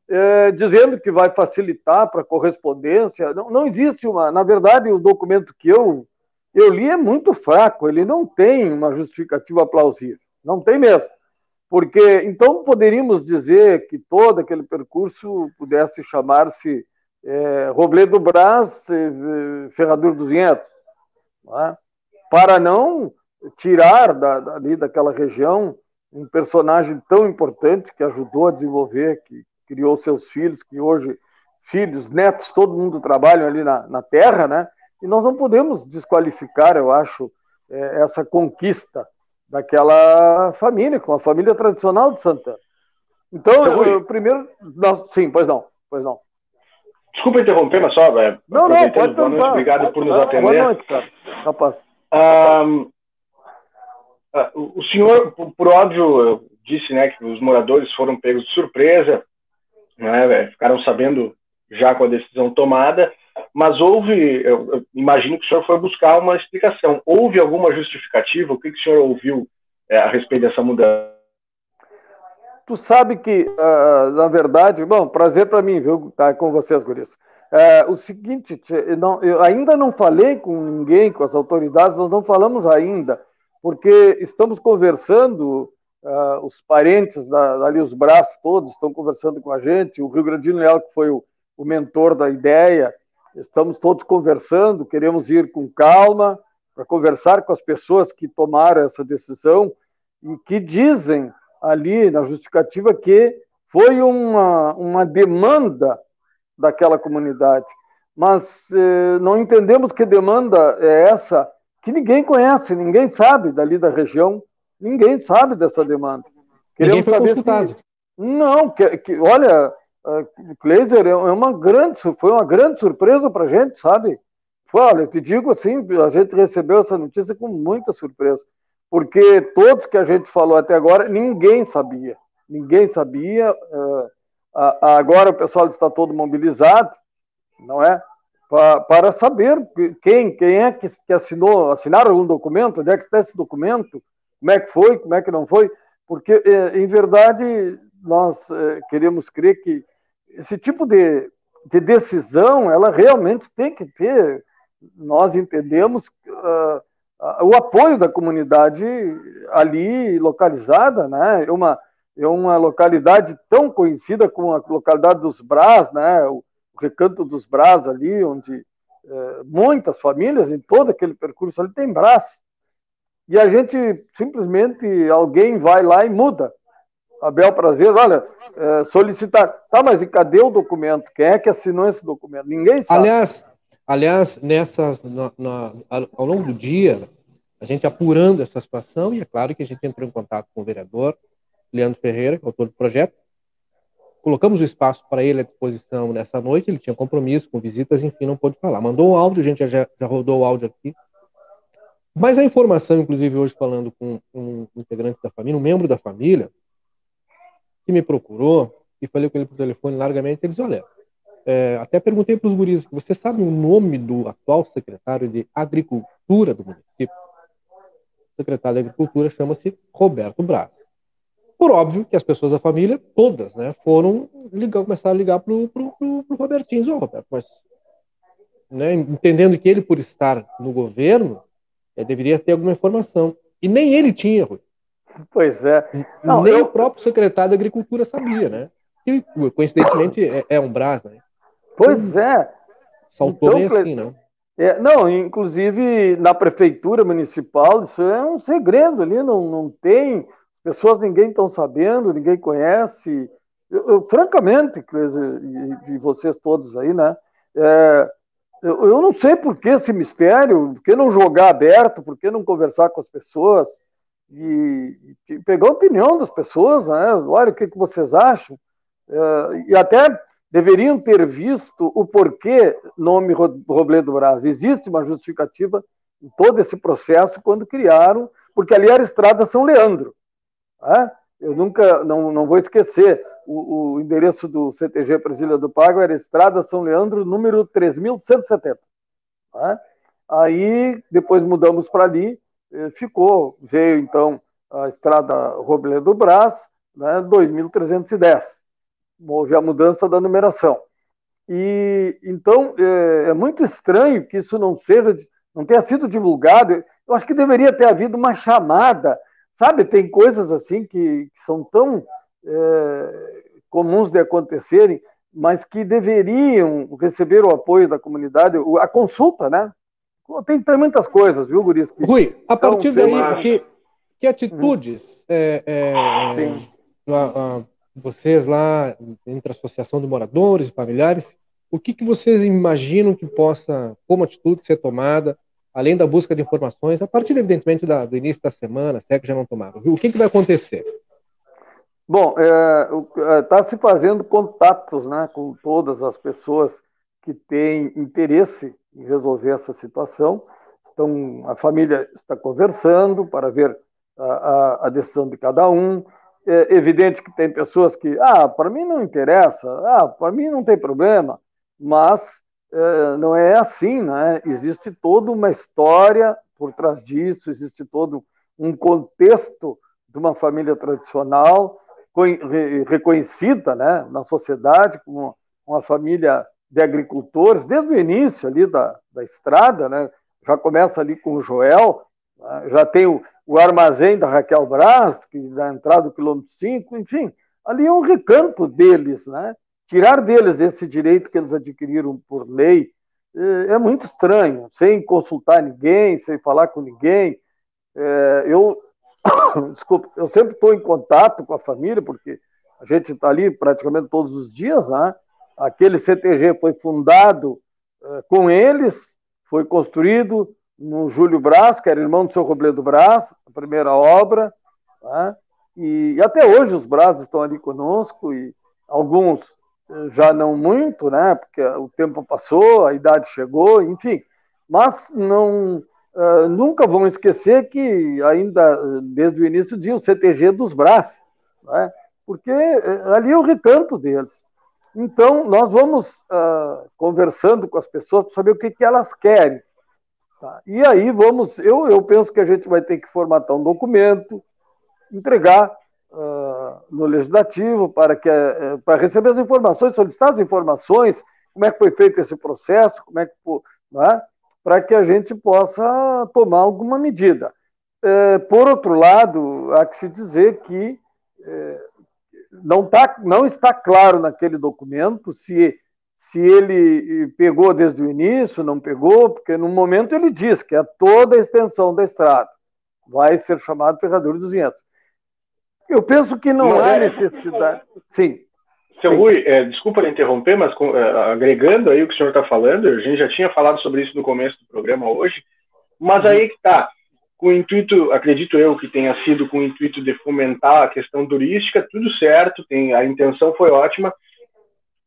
é, dizendo que vai facilitar para correspondência. Não, não existe uma. Na verdade, o documento que eu, eu li é muito fraco, ele não tem uma justificativa plausível. Não tem mesmo. Porque, então, poderíamos dizer que todo aquele percurso pudesse chamar-se é, Robledo Brás, é, Ferradura dos Vinhedos, é? para não tirar da, daquela região um personagem tão importante que ajudou a desenvolver, que criou seus filhos, que hoje filhos, netos, todo mundo trabalha ali na, na terra, né? E nós não podemos desqualificar, eu acho, é, essa conquista daquela família, com a família tradicional de Santana. Então, eu, eu, primeiro, nós, sim, pois não, pois não. Desculpa interromper, mas só, é, não, não, pode boa noite, obrigado por nos atender. Boa noite, cara. Rapaz. Ah, o senhor, por óbvio, disse né, que os moradores foram pegos de surpresa, né, ficaram sabendo já com a decisão tomada, mas houve, eu, imagino que o senhor foi buscar uma explicação. Houve alguma justificativa? O que, que o senhor ouviu é, a respeito dessa mudança? Tu sabe que, uh, na verdade, bom, prazer para mim, viu, estar tá com vocês, Guris. Uh, o seguinte, não, eu ainda não falei com ninguém, com as autoridades, nós não falamos ainda, porque estamos conversando, uh, os parentes da, ali, os braços todos estão conversando com a gente, o Rio Grande do Leal, que foi o, o mentor da ideia, estamos todos conversando, queremos ir com calma para conversar com as pessoas que tomaram essa decisão e que dizem ali na justificativa que foi uma, uma demanda daquela comunidade. Mas eh, não entendemos que demanda é essa que ninguém conhece, ninguém sabe dali da região, ninguém sabe dessa demanda. Queremos ninguém foi consultado. Se... Não, que, que, olha, uh, Kleiser é uma grande, foi uma grande surpresa para a gente, sabe? Foi, olha, eu te digo assim, a gente recebeu essa notícia com muita surpresa porque todos que a gente falou até agora, ninguém sabia. Ninguém sabia. Uh, agora o pessoal está todo mobilizado, não é? para saber quem, quem é que, assinou, assinaram algum documento, onde é que está esse documento, como é que foi, como é que não foi, porque, em verdade, nós queremos crer que esse tipo de, de decisão, ela realmente tem que ter, nós entendemos, uh, o apoio da comunidade ali localizada, né? É uma, é uma localidade tão conhecida como a localidade dos Brás, né? O, Recanto dos Brás ali, onde uh, muitas famílias, em todo aquele percurso ali, tem Brás. E a gente, simplesmente, alguém vai lá e muda. Abel Prazer, olha, é, solicitar. Tá, mas e cadê o documento? Quem é que assinou esse documento? Ninguém sabe. Aliás, aliás nessas, na, na, ao longo do dia, a gente apurando essa situação, e é claro que a gente entrou em contato com o vereador Leandro Ferreira, que é autor do projeto. Colocamos o espaço para ele à disposição nessa noite, ele tinha compromisso com visitas, enfim, não pôde falar. Mandou um áudio, a gente já, já rodou o áudio aqui. Mas a informação, inclusive hoje falando com um integrante da família, um membro da família, que me procurou e falei com ele por telefone largamente. Ele disse: Olha, é, até perguntei para os guris: você sabe o nome do atual secretário de Agricultura do município? O secretário de Agricultura chama-se Roberto Braz. Por óbvio que as pessoas da família, todas, né, foram ligar, começar a ligar para o Robertinho. Ô, oh, Roberto, mas né, entendendo que ele, por estar no governo, é, deveria ter alguma informação. E nem ele tinha, Rui. Pois é. Não, Nem eu... o próprio secretário da Agricultura sabia, né? E, coincidentemente, é, é um Brás, né? Pois é. Saltou então, bem assim, não? É, não, inclusive na prefeitura municipal, isso é um segredo ali, não, não tem. Pessoas ninguém estão sabendo, ninguém conhece. Eu, eu francamente, e, e, vocês todos aí, né? É, eu, eu não sei por que esse mistério, por que não jogar aberto, por que não conversar com as pessoas e, e pegar a opinião das pessoas, né? Olha, o que, que vocês acham? É, e até deveriam ter visto o porquê nome Robledo Braz. Existe uma justificativa em todo esse processo quando criaram, porque ali era a Estrada São Leandro. Né? Eu nunca, não, não vou esquecer, o, o endereço do CTG Presília do Pago era Estrada São Leandro, número 3170. Né? Aí, depois mudamos para ali, eh, ficou, veio então a estrada Robledo Brás, né, 2310. Houve a mudança da numeração. E então é, é, muito estranho que isso não seja, não tenha sido divulgado. Eu acho que deveria ter havido uma chamada, sabe? Tem coisas assim que, que são tão é, comuns de acontecerem, mas que deveriam receber o apoio da comunidade, a consulta, né? Tem, tem muitas coisas, viu, Guris? Rui, a partir daí, que, que atitudes é, é, a, a, vocês lá, entre a Associação de Moradores e Familiares, o que, que vocês imaginam que possa, como atitude, ser tomada, além da busca de informações, a partir, evidentemente, da, do início da semana, se é que já não tomaram? O que, que vai acontecer? Bom, está é, é tá se fazendo contatos né, com todas as pessoas que têm interesse em resolver essa situação. Então, a família está conversando para ver a, a, a decisão de cada um. É evidente que tem pessoas que, ah, para mim não interessa, ah, para mim não tem problema, mas é, não é assim, né? Existe toda uma história por trás disso, existe todo um contexto de uma família tradicional reconhecida né, na sociedade como uma família de agricultores, desde o início ali da, da estrada, né? já começa ali com o Joel, né? já tem o, o, armazém da Raquel Braz, que na entrada do quilômetro 5, enfim, ali é um recanto deles, né? Tirar deles esse direito que eles adquiriram por lei é, é muito estranho, sem consultar ninguém, sem falar com ninguém. É, eu, (coughs) desculpa, eu sempre estou em contato com a família, porque a gente está ali praticamente todos os dias, né? Aquele CTG foi fundado uh, com eles, foi construído no Júlio Brás, que era irmão do seu Robledo Brás, a primeira obra, né? e, e, até hoje os Brás estão ali conosco, e alguns uh, já não muito, né? porque o tempo passou, a idade chegou, enfim, mas não, uh, nunca vão esquecer que ainda desde o início dizia o CTG dos Brás, né? porque ali é o recanto deles. Então, nós vamos uh, conversando com as pessoas para saber o que, que elas querem. Tá? E aí vamos, eu, eu penso que a gente vai ter que formatar um documento, entregar uh, no legislativo para, que, uh, para receber as informações, solicitar as informações, como é que foi feito esse processo, como é que, né? Para que a gente possa tomar alguma medida. É, por outro lado, há que se dizer que é, não, tá, não está claro naquele documento se, se ele pegou desde o início, não pegou, porque no momento ele diz que é toda a extensão da estrada vai ser chamado Ferradura dos Vinhedos. Eu penso que não há é- necessidade. Sim. Seu Rui, é, desculpa interromper, mas é, agregando aí o que o senhor está falando, a gente já tinha falado sobre isso no começo do programa hoje, mas aí que está com o intuito, acredito eu, que tenha sido com o intuito de fomentar a questão turística, tudo certo, tem, a intenção foi ótima,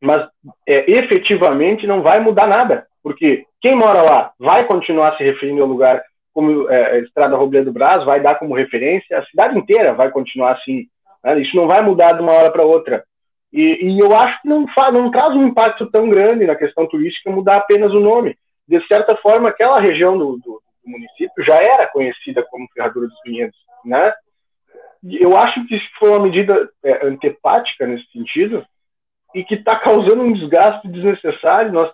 mas é, efetivamente não vai mudar nada, porque quem mora lá vai continuar se referindo ao lugar como é, Estrada Robledo Brás, vai dar como referência, a cidade inteira vai continuar assim, né? isso não vai mudar de uma hora para outra. E, e, eu acho que não, não traz um impacto tão grande na questão turística mudar apenas o nome. De certa forma, aquela região do, do do município já era conhecida como Ferradura dos Vinhedos, né? Eu acho que foi uma medida é, antepática nesse sentido e que está causando um desgaste desnecessário. Nós,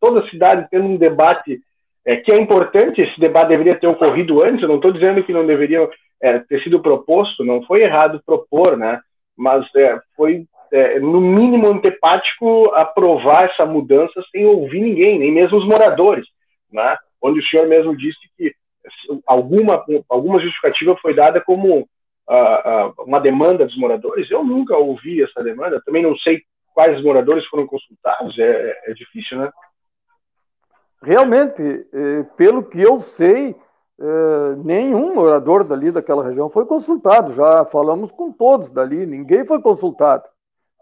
toda a cidade tendo um debate é, que é importante, esse debate deveria ter ocorrido antes. Eu não estou dizendo que não deveria é, ter sido proposto, não foi errado propor, né? Mas é, foi é, no mínimo antepático aprovar essa mudança sem ouvir ninguém, nem mesmo os moradores, né? onde o senhor mesmo disse que alguma, alguma justificativa foi dada como uh, uh, uma demanda dos moradores. Eu nunca ouvi essa demanda, também não sei quais moradores foram consultados, é, é difícil, né? Realmente, eh, pelo que eu sei, eh, nenhum morador dali daquela região foi consultado. Já falamos com todos dali, ninguém foi consultado.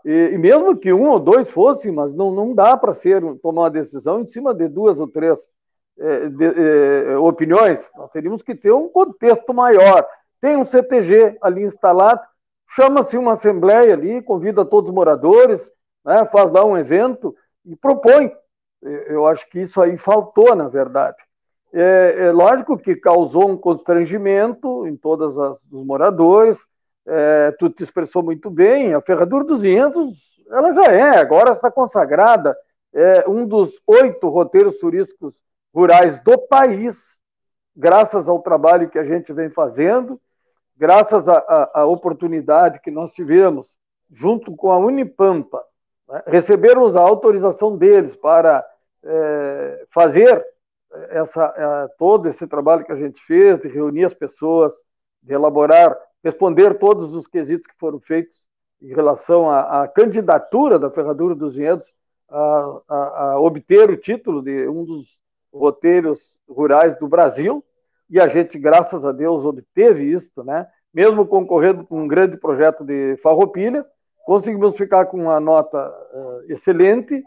E, e mesmo que um ou dois fossem, mas não, não dá para ser tomar uma decisão em cima de duas ou três é, de, é, opiniões, nós teríamos que ter um contexto maior. Tem um CTG ali instalado, chama-se uma assembleia ali, convida todos os moradores, né, faz lá um evento e propõe. Eu acho que isso aí faltou, na verdade. É, é lógico que causou um constrangimento em todos os moradores. É, tu te expressou muito bem. A Ferradura dos Vinhedos, ela já é, agora está consagrada. É um dos oito roteiros turísticos rurais do país, graças ao trabalho que a gente vem fazendo, graças à oportunidade que nós tivemos, junto com a Unipampa, né, recebermos a autorização deles para é, fazer essa, é, todo esse trabalho que a gente fez, de reunir as pessoas, de elaborar, responder todos os quesitos que foram feitos em relação à, à candidatura da Ferradura dos Vinhedos a, a, a, obter o título de um dos roteiros rurais do Brasil, e a gente, graças a Deus, obteve isso, né? Mesmo concorrendo com um grande projeto de farroupilha, conseguimos ficar com uma nota uh, excelente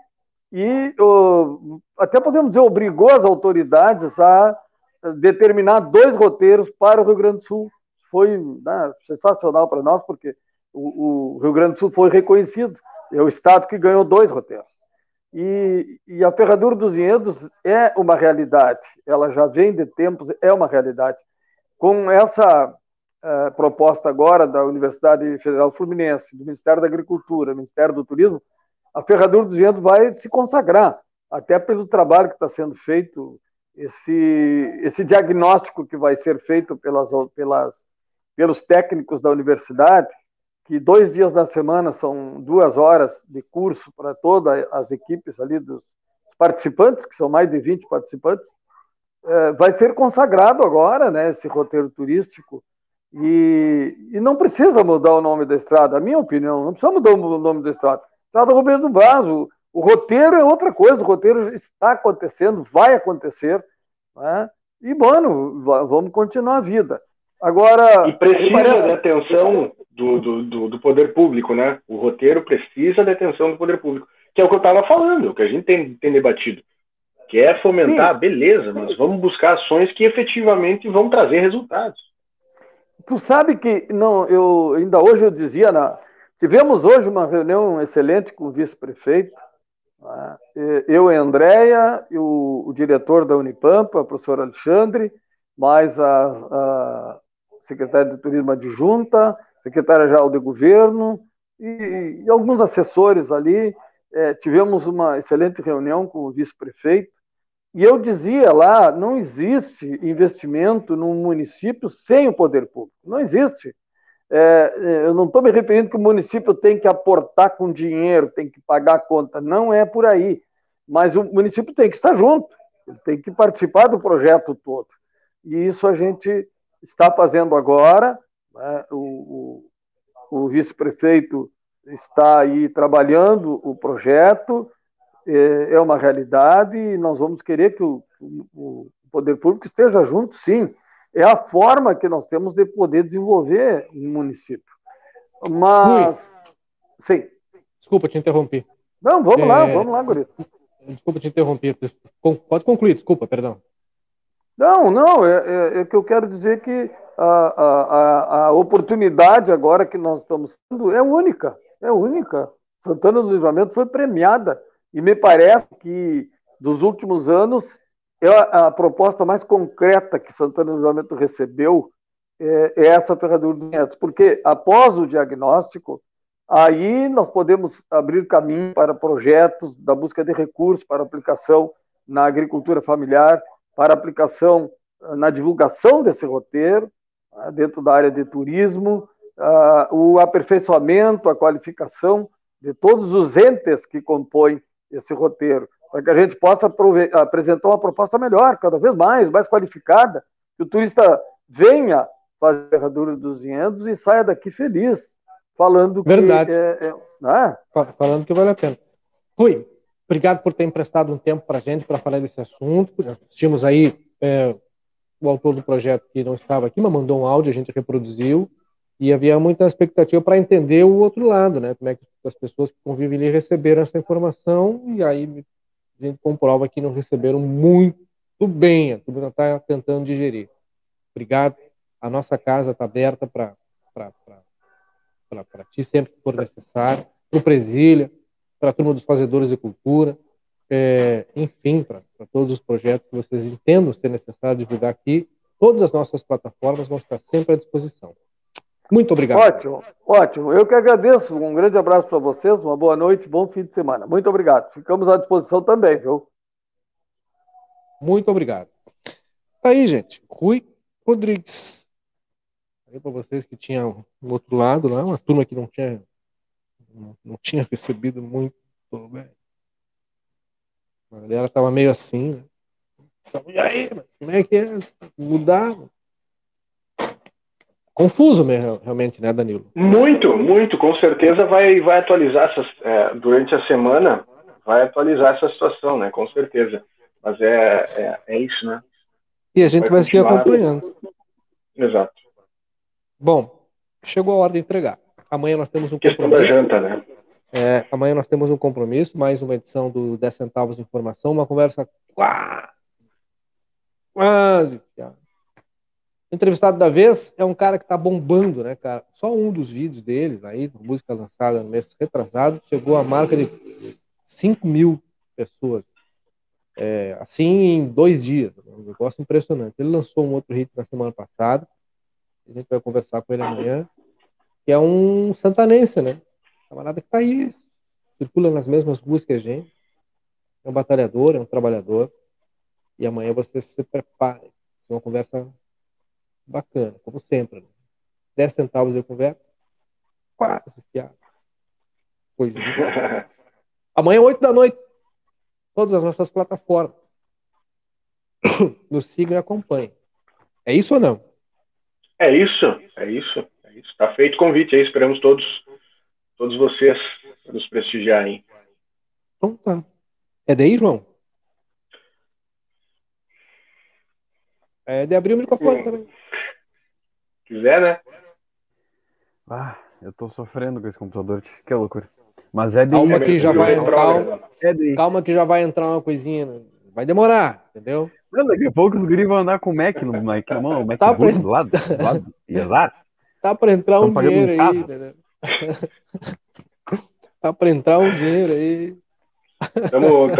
e uh, até podemos dizer, obrigou as autoridades a determinar dois roteiros para o Rio Grande do Sul. Foi né, sensacional para nós, porque o, o Rio Grande do Sul foi reconhecido. É o estado que ganhou dois roteiros. E, e, a ferradura dos vinhedos é uma realidade, ela já vem de tempos, é uma realidade. Com essa uh, proposta agora da Universidade Federal Fluminense, do Ministério da Agricultura, do Ministério do Turismo, a ferradura dos vinhedos vai se consagrar, até pelo trabalho que está sendo feito, esse, esse diagnóstico que vai ser feito pelas, pelas, pelos técnicos da universidade, que dois dias da semana são duas horas de curso para todas as equipes ali dos participantes, que são mais de 20 participantes, é, vai ser consagrado agora, né, esse roteiro turístico, e, e, não precisa mudar o nome da estrada, a minha opinião, não precisa mudar o nome da estrada. Estrada Roberto Braz, o, o roteiro é outra coisa, o roteiro está acontecendo, vai acontecer, né? e, mano, vamos continuar a vida. Agora. E precisa parece... da atenção do, do, do, poder público, né? O roteiro precisa da atenção do poder público, que é o que eu estava falando, o que a gente tem, tem debatido. Que é fomentar, Sim. beleza, mas vamos buscar ações que efetivamente vão trazer resultados. Tu sabe que, não, eu ainda hoje eu dizia na. tivemos hoje uma reunião excelente com o vice-prefeito, né? eu e a Andréia, e o, o, diretor da Unipampa, o professor Alexandre, mais a, a secretária de Turismo adjunta, secretária-geral de governo e, e, alguns assessores ali. É, tivemos uma excelente reunião com o vice-prefeito e eu dizia lá, não existe investimento num município sem o poder público, não existe. É, é eu não estou me referindo que o município tem que aportar com dinheiro, tem que pagar a conta, não é por aí. Mas o município tem que estar junto, ele tem que participar do projeto todo. E isso a gente está fazendo agora. Né? O, o, o vice-prefeito está aí trabalhando o projeto, é, é uma realidade e nós vamos querer que o, o poder público esteja junto, sim. É a forma que nós temos de poder desenvolver um município. Mas. Rui, sim. Desculpa, te interrompi. Não, vamos é... lá, vamos lá, Gurito. Desculpa te interromper. Pode concluir, desculpa, perdão. Não, não, é, é, é que eu quero dizer que a, a, a, oportunidade agora que nós estamos tendo é única, é única. Santana do Livramento foi premiada e me parece que dos últimos anos é a, a proposta mais concreta que Santana do Livramento recebeu é, é essa ferradura do Neto, porque após o diagnóstico, aí nós podemos abrir caminho para projetos da busca de recursos para aplicação na agricultura familiar para aplicação ah, na divulgação desse roteiro, ah, dentro da área de turismo, ah, o aperfeiçoamento, a qualificação de todos os entes que compõem esse roteiro, para que a gente possa apresentar uma proposta melhor, cada vez mais, mais qualificada, que o turista venha fazer a ferradura dos vinhedos e saia daqui feliz, falando Verdade. que... É, é, né? Falando que vale a pena. Rui, Obrigado por ter emprestado um tempo para a gente para falar desse assunto. Tínhamos aí é, o autor do projeto que não estava aqui, mas mandou um áudio, a gente reproduziu e havia muita expectativa para entender o outro lado, né? Como é que as pessoas que convivem ali receberam essa informação e aí a gente comprova que não receberam muito bem, a turma está tentando digerir. Obrigado. A nossa casa está aberta para ti sempre que for necessário, para o Presília, para a turma dos fazedores de cultura, é, enfim, para todos os projetos que vocês entendam ser necessário divulgar aqui. Todas as nossas plataformas vão estar sempre à disposição. Muito obrigado. Ótimo, ótimo. Eu que agradeço. Um grande abraço para vocês, uma boa noite, bom fim de semana. Muito obrigado. Ficamos à disposição também, viu? Muito obrigado. Tá aí, gente, Rui Rodrigues. Aí para vocês que tinham o outro lado lá, uma turma que não tinha não, tinha recebido muito bem. A galera tava meio assim, né? Então, e aí, como é que é? Mudar? Confuso mesmo, realmente, né, Danilo? Muito, muito. Com certeza vai, vai atualizar essas, é, durante a semana, vai atualizar essa situação, né? Com certeza. Mas é, é, é isso, né? E a gente vai, vai seguir acompanhando. Exato. Bom, chegou a hora de entregar. Amanhã nós temos um compromisso. janta, né? É, amanhã nós temos um compromisso, mais uma edição do 10 centavos de informação, uma conversa quase. O entrevistado da vez é um cara que está bombando, né, cara? Só um dos vídeos deles aí, música lançada no mês retrasado, chegou a marca de 5 mil pessoas. É, assim em dois dias. Um negócio impressionante. Ele lançou um outro hit na semana passada. A gente vai conversar com ele amanhã que é um santanense, né? Camarada que tá aí, circula nas mesmas ruas que a gente. É um batalhador, é um trabalhador. E amanhã você se prepare. É uma conversa bacana, como sempre. Né? 10 centavos eu converso. Quase, piada. Coisa. (laughs) amanhã, 8 da noite. Todas as nossas plataformas. (coughs) Nos sigam e acompanhem. É isso ou não? É isso, é isso. Está feito o convite aí, esperamos todos, todos vocês nos prestigiarem. Então tá. É daí, João? É de abrir o microfone Sim. também. Quiser, né? Ah, eu tô sofrendo com esse computador, que loucura. Mas é de calma que já vai calma, é de... calma que já vai entrar uma coisinha. Né? Vai demorar, entendeu? Não, daqui a pouco os guris vão andar com o Mac no Mac na mão, o Mac tá do lado, do lado, e azar. Tá para entrar um dinheiro aí, Dá (laughs) pra entrar um dinheiro aí. Estamos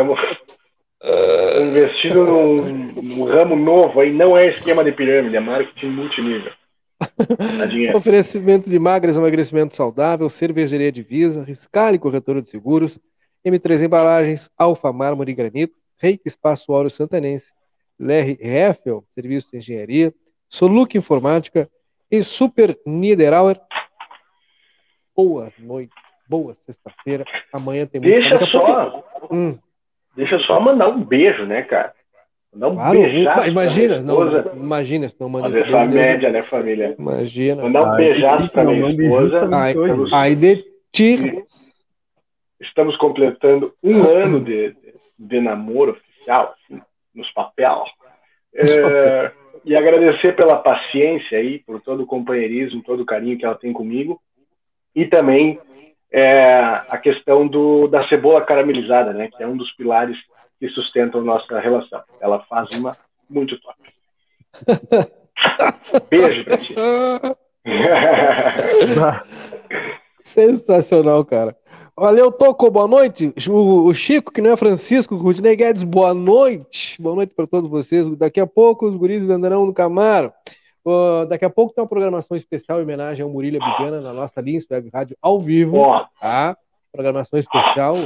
investindo num, num ramo novo aí, não é esquema de pirâmide, é marketing multinível. (laughs) Oferecimento de magras, emagrecimento saudável, cervejaria Divisa, Riscale Corretora de Seguros, M3 Embalagens, Alfa Mármore e Granito, Reiki Espaço Ouro Santanense, Lerre Heffel, Serviços de Engenharia, Soluc Informática e Super Niederauer. Boa noite, boa sexta-feira. Amanhã tem muito. Deixa só, Hum, deixa só mandar um beijo, né, cara? Mandar um claro, beijaço pra imagina, não, imagina se não manda Fazer esse essa beijo, média, né, família? Imagina. Mandar um beijaço não minha esposa. Ai, ai de ti. Estamos completando um (laughs) ano de, de, namoro oficial, assim, nos papel. É, e agradecer pela paciência aí, por todo o companheirismo, todo o carinho que ela tem comigo. E também é, a questão do, da cebola caramelizada, né? Que é um dos pilares que sustentam nossa relação. Ela faz uma muito top. (laughs) Beijo pra ti. (laughs) (laughs) Sensacional, cara. Valeu, Toco, boa noite. O, Chico, que não é Francisco, o Rudinei Guedes, boa noite. Boa noite para todos vocês. Daqui a pouco os guris andarão no Camaro. Ó, daqui a pouco tem uma programação especial em homenagem ao Murilo Bibiana na nossa Lins Web Rádio ao vivo. Tá? Programação especial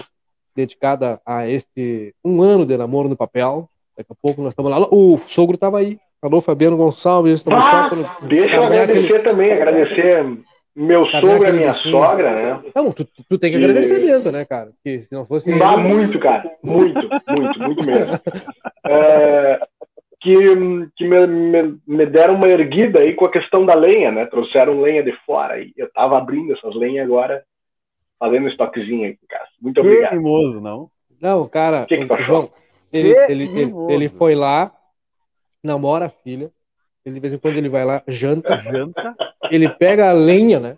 dedicada a este um ano de namoro no papel. Daqui a pouco nós estamos lá. O sogro estava aí. Alô, Fabiano Gonçalves. Ah, só pelo- deixa eu agradecer aquele- também, agradecer meu Caminhar sogro e aquele minha bichinho. sogra, né? Não, tu, tu tem que E- agradecer mesmo, né, cara? Porque se não fosse. Dá eles- muito, cara. Muito, muito, muito mesmo. (laughs) É, que que me, me, me deram uma erguida aí com a questão da lenha, né? Trouxeram lenha de fora e eu tava abrindo essas lenhas agora, fazendo um estoquezinho aí em casa. Muito Que obrigado. mimoso, não? Não, cara, Que que tu o achou? João, ele, Que ele, ele, ele foi lá, namora a filha, ele, de vez em quando ele vai lá, janta, Janta. Ele pega a lenha, né?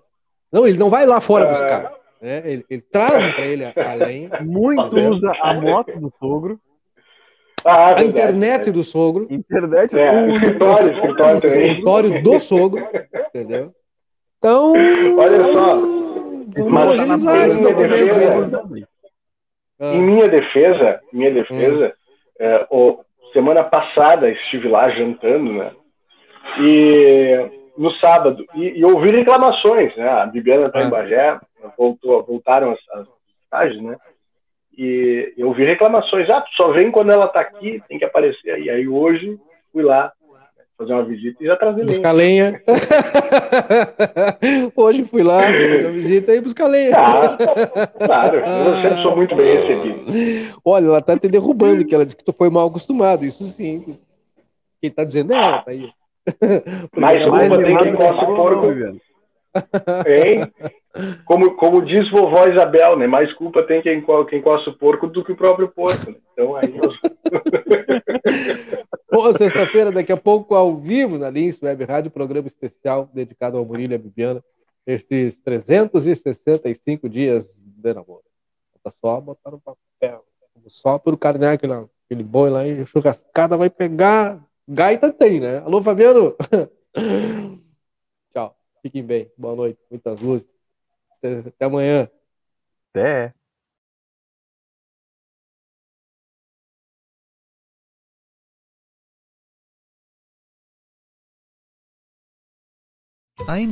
Não, ele não vai lá fora É. buscar. Né? Ele, ele traz pra ele a, a lenha, Muito usa a moto do sogro. Ah, a internet do sogro, Internet. É, o- escritório, escritório o também. escritório do sogro, entendeu? Então. Olha só, mas tá na agilizar esse minha defesa. aí. Em Ah, minha defesa, minha defesa, é, o- semana passada estive lá jantando, né? E no sábado, e, e ouvi reclamações, né? A Bibiana está Ah. em Bagé, voltou, voltaram as, as estágios, né? E eu ouvi reclamações, ah, tu só vem quando ela tá aqui, tem que aparecer aí. Aí hoje fui lá fazer uma visita e já lenha. buscar lenha. (laughs) Hoje fui lá, fazer uma (laughs) visita e buscar lenha. Ah, claro, eu sempre sou muito bem recebido. Olha, ela tá te derrubando, que ela disse que tu foi mal acostumado. Isso sim. Quem tá dizendo é ela, tá aí. (laughs) Mais ela- tem quem coça o porco. Viviane. (laughs) Hein? Como, como diz vovó Isabel, né? Mais culpa tem quem, quem coça o porco do que o próprio porco. né? Então aí (laughs) Boa sexta-feira, daqui a pouco, ao vivo, na Lins Web Rádio, programa especial dedicado ao Murilo e à Bibiana, esses 365 dias de namoro. Tá só botar no papel. Só por carnear aquele, aquele boi lá e churrascada vai pegar. Gaita tem, né? Alô, Fabiano? (laughs) Tchau. Fiquem bem. Boa noite. Muitas luzes. Até até amanhã. Até. A M...